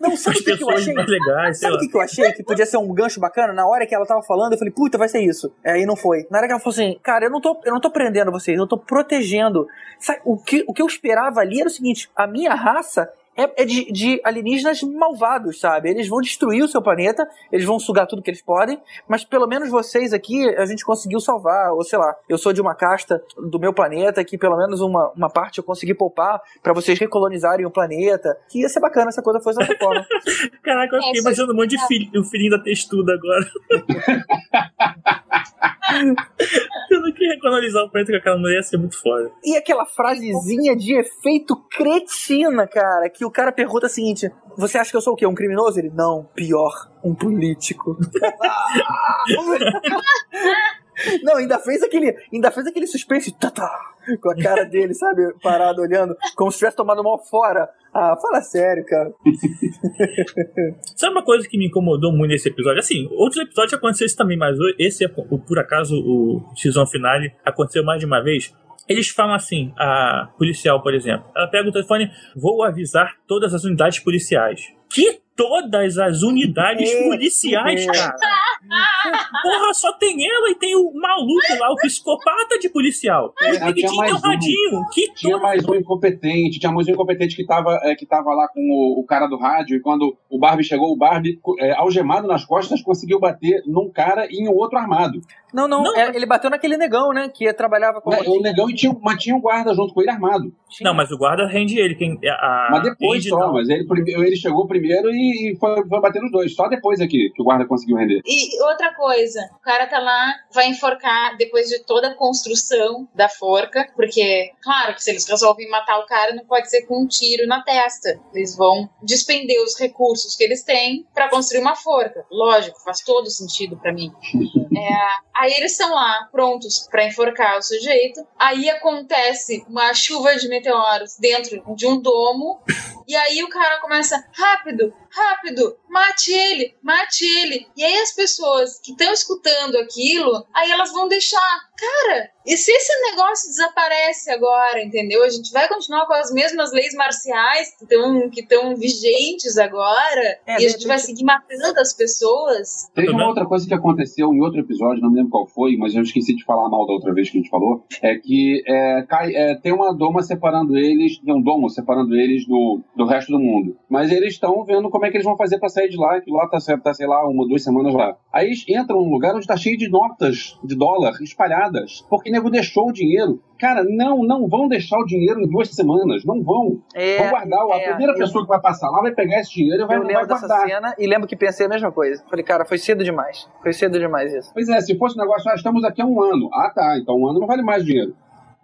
Não, sabe o que, que eu achei? mais legais, Sabe o que, que eu achei? Que podia ser um gancho bacana? Na hora que ela tava falando, eu falei, puta, vai ser isso. Aí não foi. Na hora que ela falou assim, cara, eu não tô, eu não tô prendendo vocês, eu tô protegendo. Sabe, o que, o que eu esperava ali era o seguinte: a minha raça. É, é de, de alienígenas malvados, sabe? Eles vão destruir o seu planeta, eles vão sugar tudo que eles podem, mas pelo menos vocês aqui a gente conseguiu salvar, ou sei lá, eu sou de uma casta do meu planeta que pelo menos uma, uma parte eu consegui poupar pra vocês recolonizarem o planeta. Que ia ser bacana se a coisa fosse dessa forma. Caraca, eu fiquei É, imaginando um monte de filho, o filhinho da textuda agora. Tendo que recolonizar o planeta com aquela mulher ia ser muito foda. E aquela frasezinha de efeito cretina, cara, que o cara pergunta o seguinte: Você acha que eu sou o quê? Um criminoso? Ele, não, pior, um político. Não, ainda fez aquele, ainda fez aquele suspense tá, tá, com a cara dele, sabe, parado olhando, como se tivesse tomado mal fora. Ah, fala sério, cara. Sabe uma coisa que me incomodou muito nesse episódio? Assim, outros episódios aconteceu isso também, mas esse, é, por acaso, o season finale aconteceu mais de uma vez. Eles falam assim, a policial, por exemplo, ela pega o telefone, vou avisar todas as unidades policiais. Que todas as unidades policiais, cara? Porra, só tem ela e tem o maluco lá, o psicopata de policial. Tinha tinha mais um radinho. Que Tinha todo... mais um incompetente, tinha mais um incompetente que tava, é, que tava lá com o, o cara do rádio, e quando o Barbie chegou, o Barbie, é, algemado nas costas, conseguiu bater num cara e em outro armado. Não, não, Não, é, ele bateu naquele negão, né, que trabalhava com Né, O negão e tinha, mas tinha um guarda junto com ele armado. Não, mas o guarda rende ele. Quem, a, Mas depois Andy só, não. mas ele, ele chegou primeiro e, e foi, foi bater nos dois. Só depois aqui que o guarda conseguiu render. E outra coisa, o cara tá lá, vai enforcar depois de toda a construção da forca, porque, claro, que se eles resolvem matar o cara, não pode ser com um tiro na testa. Eles vão despender os recursos que eles têm pra construir uma forca. Lógico, faz todo sentido pra mim. É, aí eles estão lá, prontos pra enforcar o sujeito. Aí acontece uma chuva de meteoros dentro de um domo. E aí o cara começa, rápido, rápido, mate ele, mate ele. E aí as pessoas que estão escutando aquilo, aí elas vão deixar, cara, e se esse negócio desaparece agora, entendeu? A gente vai continuar com as mesmas leis marciais que estão que tão vigentes agora, É, e de a gente vai seguir matando as pessoas. Teve Tá uma outra coisa que aconteceu em outro episódio, não me lembro qual foi, mas eu esqueci de falar mal da outra vez que a gente falou. É que é, cai- é, tem uma doma separando eles, tem um domo separando eles do, do resto do mundo. Mas eles estão vendo como é que eles vão fazer pra sair de lá, que lá tá, tá, sei lá, uma, duas semanas lá. Aí eles entram num lugar onde tá cheio de notas de dólar espalhadas, porque o nego deixou o dinheiro. Cara, não, não vão deixar o dinheiro em duas semanas, não vão. É, vão guardar. A é, primeira eu- pessoa que vai passar lá vai pegar esse dinheiro e vai, Eu vai lembro dessa guardar. cena e lembro que pensei a mesma coisa. Falei, cara, foi cedo demais. Foi cedo demais isso. Pois é, se fosse um negócio, ah, estamos aqui há um ano. Ah, tá, então um ano não vale mais dinheiro.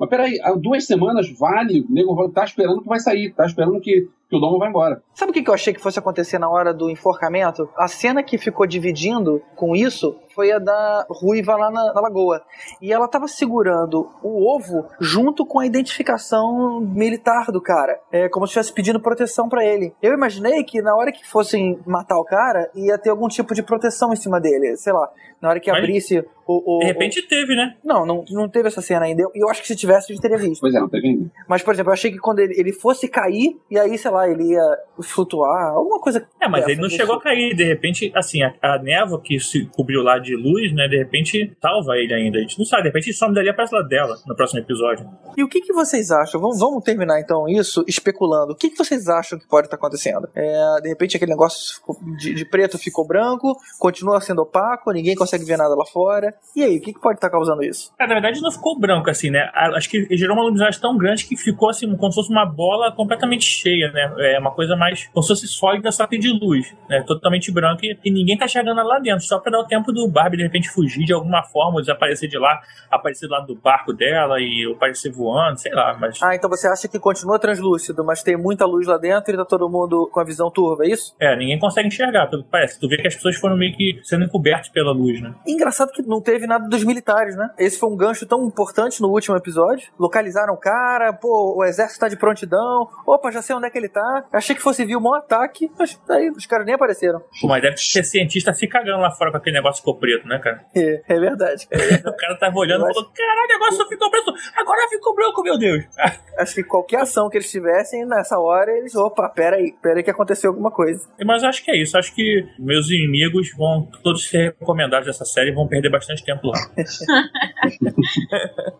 Mas peraí, há duas semanas vale, o nego tá esperando que vai sair, tá esperando que, que o domo vai embora. Sabe o que que eu achei que fosse acontecer na hora do enforcamento? A cena que ficou dividindo com isso foi a da ruiva lá na, na lagoa. E ela tava segurando o ovo junto com a identificação militar do cara. É como se estivesse pedindo proteção pra ele. Eu imaginei que na hora que fossem matar o cara, ia ter algum tipo de proteção em cima dele. Sei lá, na hora que Mas, abrisse o. o- De repente teve, né? Não, não, não teve essa cena ainda. E eu acho que se tivesse, a gente teria visto. Pois é, não teve ainda. Mas, por exemplo, eu achei que quando ele, ele fosse cair, e aí, sei lá, ele ia flutuar, alguma coisa. É, mas ele não chegou a tipo. cair. De repente, assim, a, a névoa que se cobriu lá de luz, né? De repente salva ele ainda. A gente não sabe. De repente some dali aparece lá dela no próximo episódio. E o que, que vocês acham? Vamos, vamos terminar então isso especulando. O que, que vocês acham que pode estar acontecendo? É, de repente aquele negócio de, de preto ficou branco, continua sendo opaco, ninguém consegue ver nada lá fora. E aí, o que, que pode estar causando isso? É, na verdade não ficou branco, assim, né? Acho que gerou uma luminosidade tão grande que ficou assim, como se fosse uma bola completamente cheia, né? Né? É uma coisa mais como se fosse sólida, só que de luz, né? Totalmente branca e, e ninguém tá chegando lá dentro, só pra dar o tempo do Barbie de repente fugir de alguma forma, ou desaparecer de lá, aparecer lá do barco dela e aparecer voando, sei lá, mas. Ah, então você acha que continua translúcido, mas tem muita luz lá dentro e tá todo mundo com a visão turva, é isso? É, ninguém consegue enxergar, pelo que parece. Tu vê que as pessoas foram meio que sendo encobertas pela luz, né? Engraçado que não teve nada dos militares, né? Esse foi um gancho tão importante no último episódio. Localizaram o cara, pô, o exército tá de prontidão. Opa, já sei onde é que ele tá. Achei que fosse vir um bom ataque, mas aí os caras nem apareceram. Pô, mas deve ser cientista se cagando lá fora com aquele negócio que ficou preto, né, cara? É, é verdade. O cara tava olhando e falou: caralho, o negócio ficou preto, agora ficou branco, meu Deus. Acho que qualquer ação que eles tivessem, nessa hora, eles, opa, pera aí, pera aí que aconteceu alguma coisa. Mas acho que é isso. Acho que meus inimigos vão todos ser recomendados dessa série e vão perder bastante tempo lá.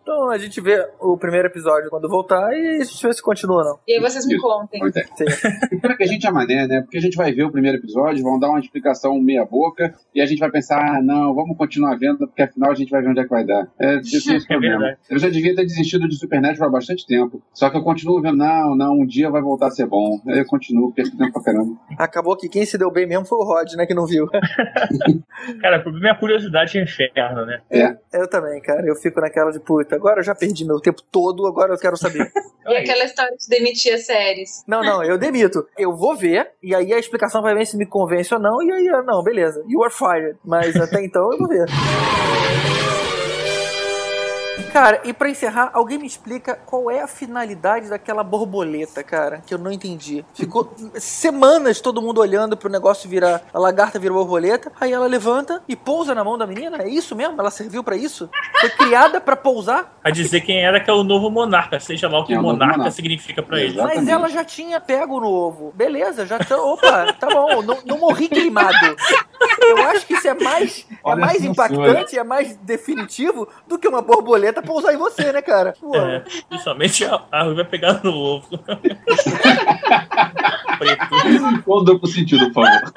Então a gente vê o primeiro episódio quando voltar e a gente vê se continua ou não. E aí vocês me contem. É. Sim. Espero que a gente amané, né? Porque a gente vai ver o primeiro episódio, vão dar uma explicação meia boca e a gente vai pensar, ah, não, vamos continuar vendo, porque afinal a gente vai ver onde é que vai dar. É, esse é esse problema. verdade. Eu já devia ter desistido de Supernatural há bastante tempo. Só que eu continuo vendo, não, não, um dia vai voltar a ser bom. Aí eu continuo, perco tempo pra caramba. Acabou que quem se deu bem mesmo foi o Rod, né, que não viu. Cara, o problema é a curiosidade e o inferno, né? É. Eu também, cara. Eu fico naquela de puta. Agora eu já perdi meu tempo todo, agora eu quero saber. E aquela história de demitir as séries. não, não, eu demito. Eu vou ver, e aí a explicação vai ver se me convence ou não, e aí, ah, não, beleza. You are fired. Mas até então eu vou ver. Cara, e pra encerrar, alguém me explica qual é a finalidade daquela borboleta, cara, que eu não entendi. Ficou semanas todo mundo olhando pro negócio virar. A lagarta vira borboleta, aí ela levanta e pousa na mão da menina? É isso mesmo? Ela serviu pra isso? Foi criada pra pousar? A dizer quem era que é o novo monarca, seja lá o que É monarca, monarca. significa pra ele. Mas ela já tinha pego no ovo. Beleza, já tá. Opa, tá bom, não, não morri queimado. Eu acho que isso é mais, é mais impactante, é mais definitivo do que uma borboleta pousar em você, né, cara? Pô, É, principalmente a, a Rui vai pegar no ovo. Preto. Qual duplo sentido, por favor?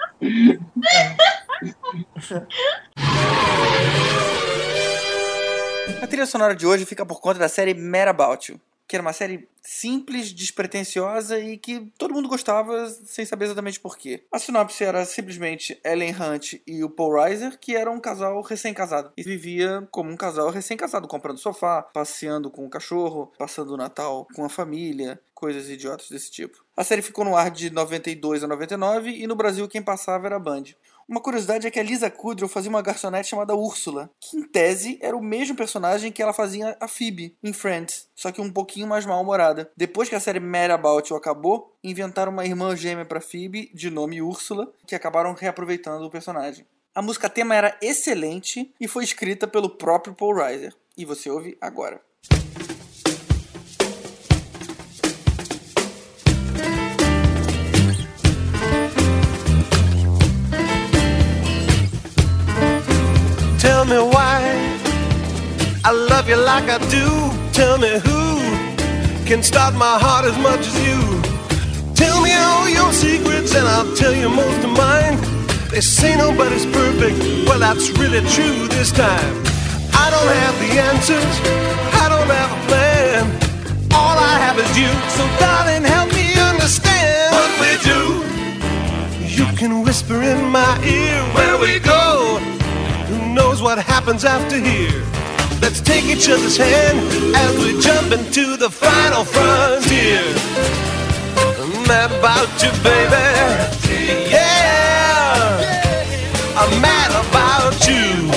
A trilha sonora de hoje fica por conta da série Mad About You, que era uma série simples, despretensiosa e que todo mundo gostava sem saber exatamente porquê. A sinopse era simplesmente Ellen Hunt e o Paul Reiser, que eram um casal recém-casado e vivia como um casal recém-casado, comprando sofá, passeando com o cachorro, passando o Natal com a família, coisas idiotas desse tipo. A série ficou no ar de 92 a 99 e no Brasil quem passava era a Band. Uma curiosidade é que a Lisa Kudrow fazia uma garçonete chamada Úrsula, que em tese era o mesmo personagem que ela fazia a Phoebe em Friends, só que um pouquinho mais mal-humorada. Depois que a série Mad About You acabou, inventaram uma irmã gêmea para Phoebe, de nome Úrsula, que acabaram reaproveitando o personagem. A música tema era excelente e foi escrita pelo próprio Paul Reiser. E você ouve agora. Tell me why I love you like I do. Tell me who can stop my heart as much as you. Tell me all your secrets and I'll tell you most of mine. They say nobody's perfect. Well, that's really true this time. I don't have the answers. I don't have a plan. All I have is you. So, darling, help me understand what we do. You can whisper in my ear where we go. Knows what happens after here? Let's take each other's hand as we jump into the final frontier. I'm mad about you, baby. Yeah, I'm mad about you.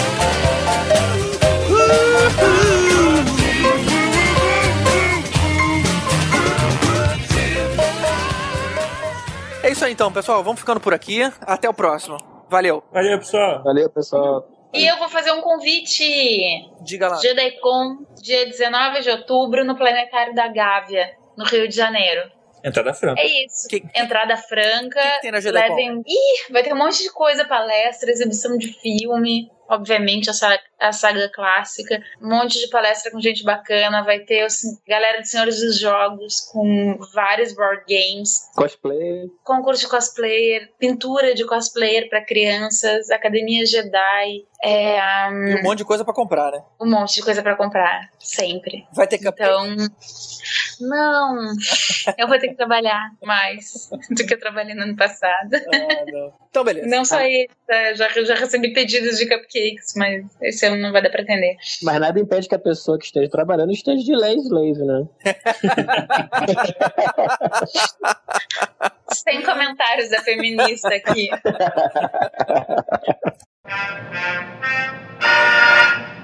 É isso aí então, pessoal. Vamos ficando por aqui. Até o próximo. Valeu. Valeu, pessoal. Valeu, pessoal. E eu vou fazer um convite. Diga lá. JediCon, dia 19 de outubro, no Planetário da Gávea, no Rio de Janeiro. Entrada franca. É isso. Que- Entrada franca. que tem na JediCon? levem... Ih, vai ter um monte de coisa, palestra, exibição de filme. obviamente, a saga, a saga clássica. Um monte de palestra com gente bacana. Vai ter os, galera de Senhores dos Jogos com vários board games. Cosplay. Concurso de cosplayer, pintura de cosplayer para crianças, academia Jedi. É, um, E um monte de coisa pra comprar, né? um monte de coisa para comprar, sempre. Vai ter cupcake. Então, não, eu vou ter que trabalhar mais do que eu trabalhei no ano passado. Ah, não. Então, beleza. Não só isso, tá? já, já recebi pedidos de cupcakes, mas esse ano não vai dar pra atender. Mas nada impede que a pessoa que esteja trabalhando esteja de lei slave, né? Sem comentários da feminista aqui. Thank you.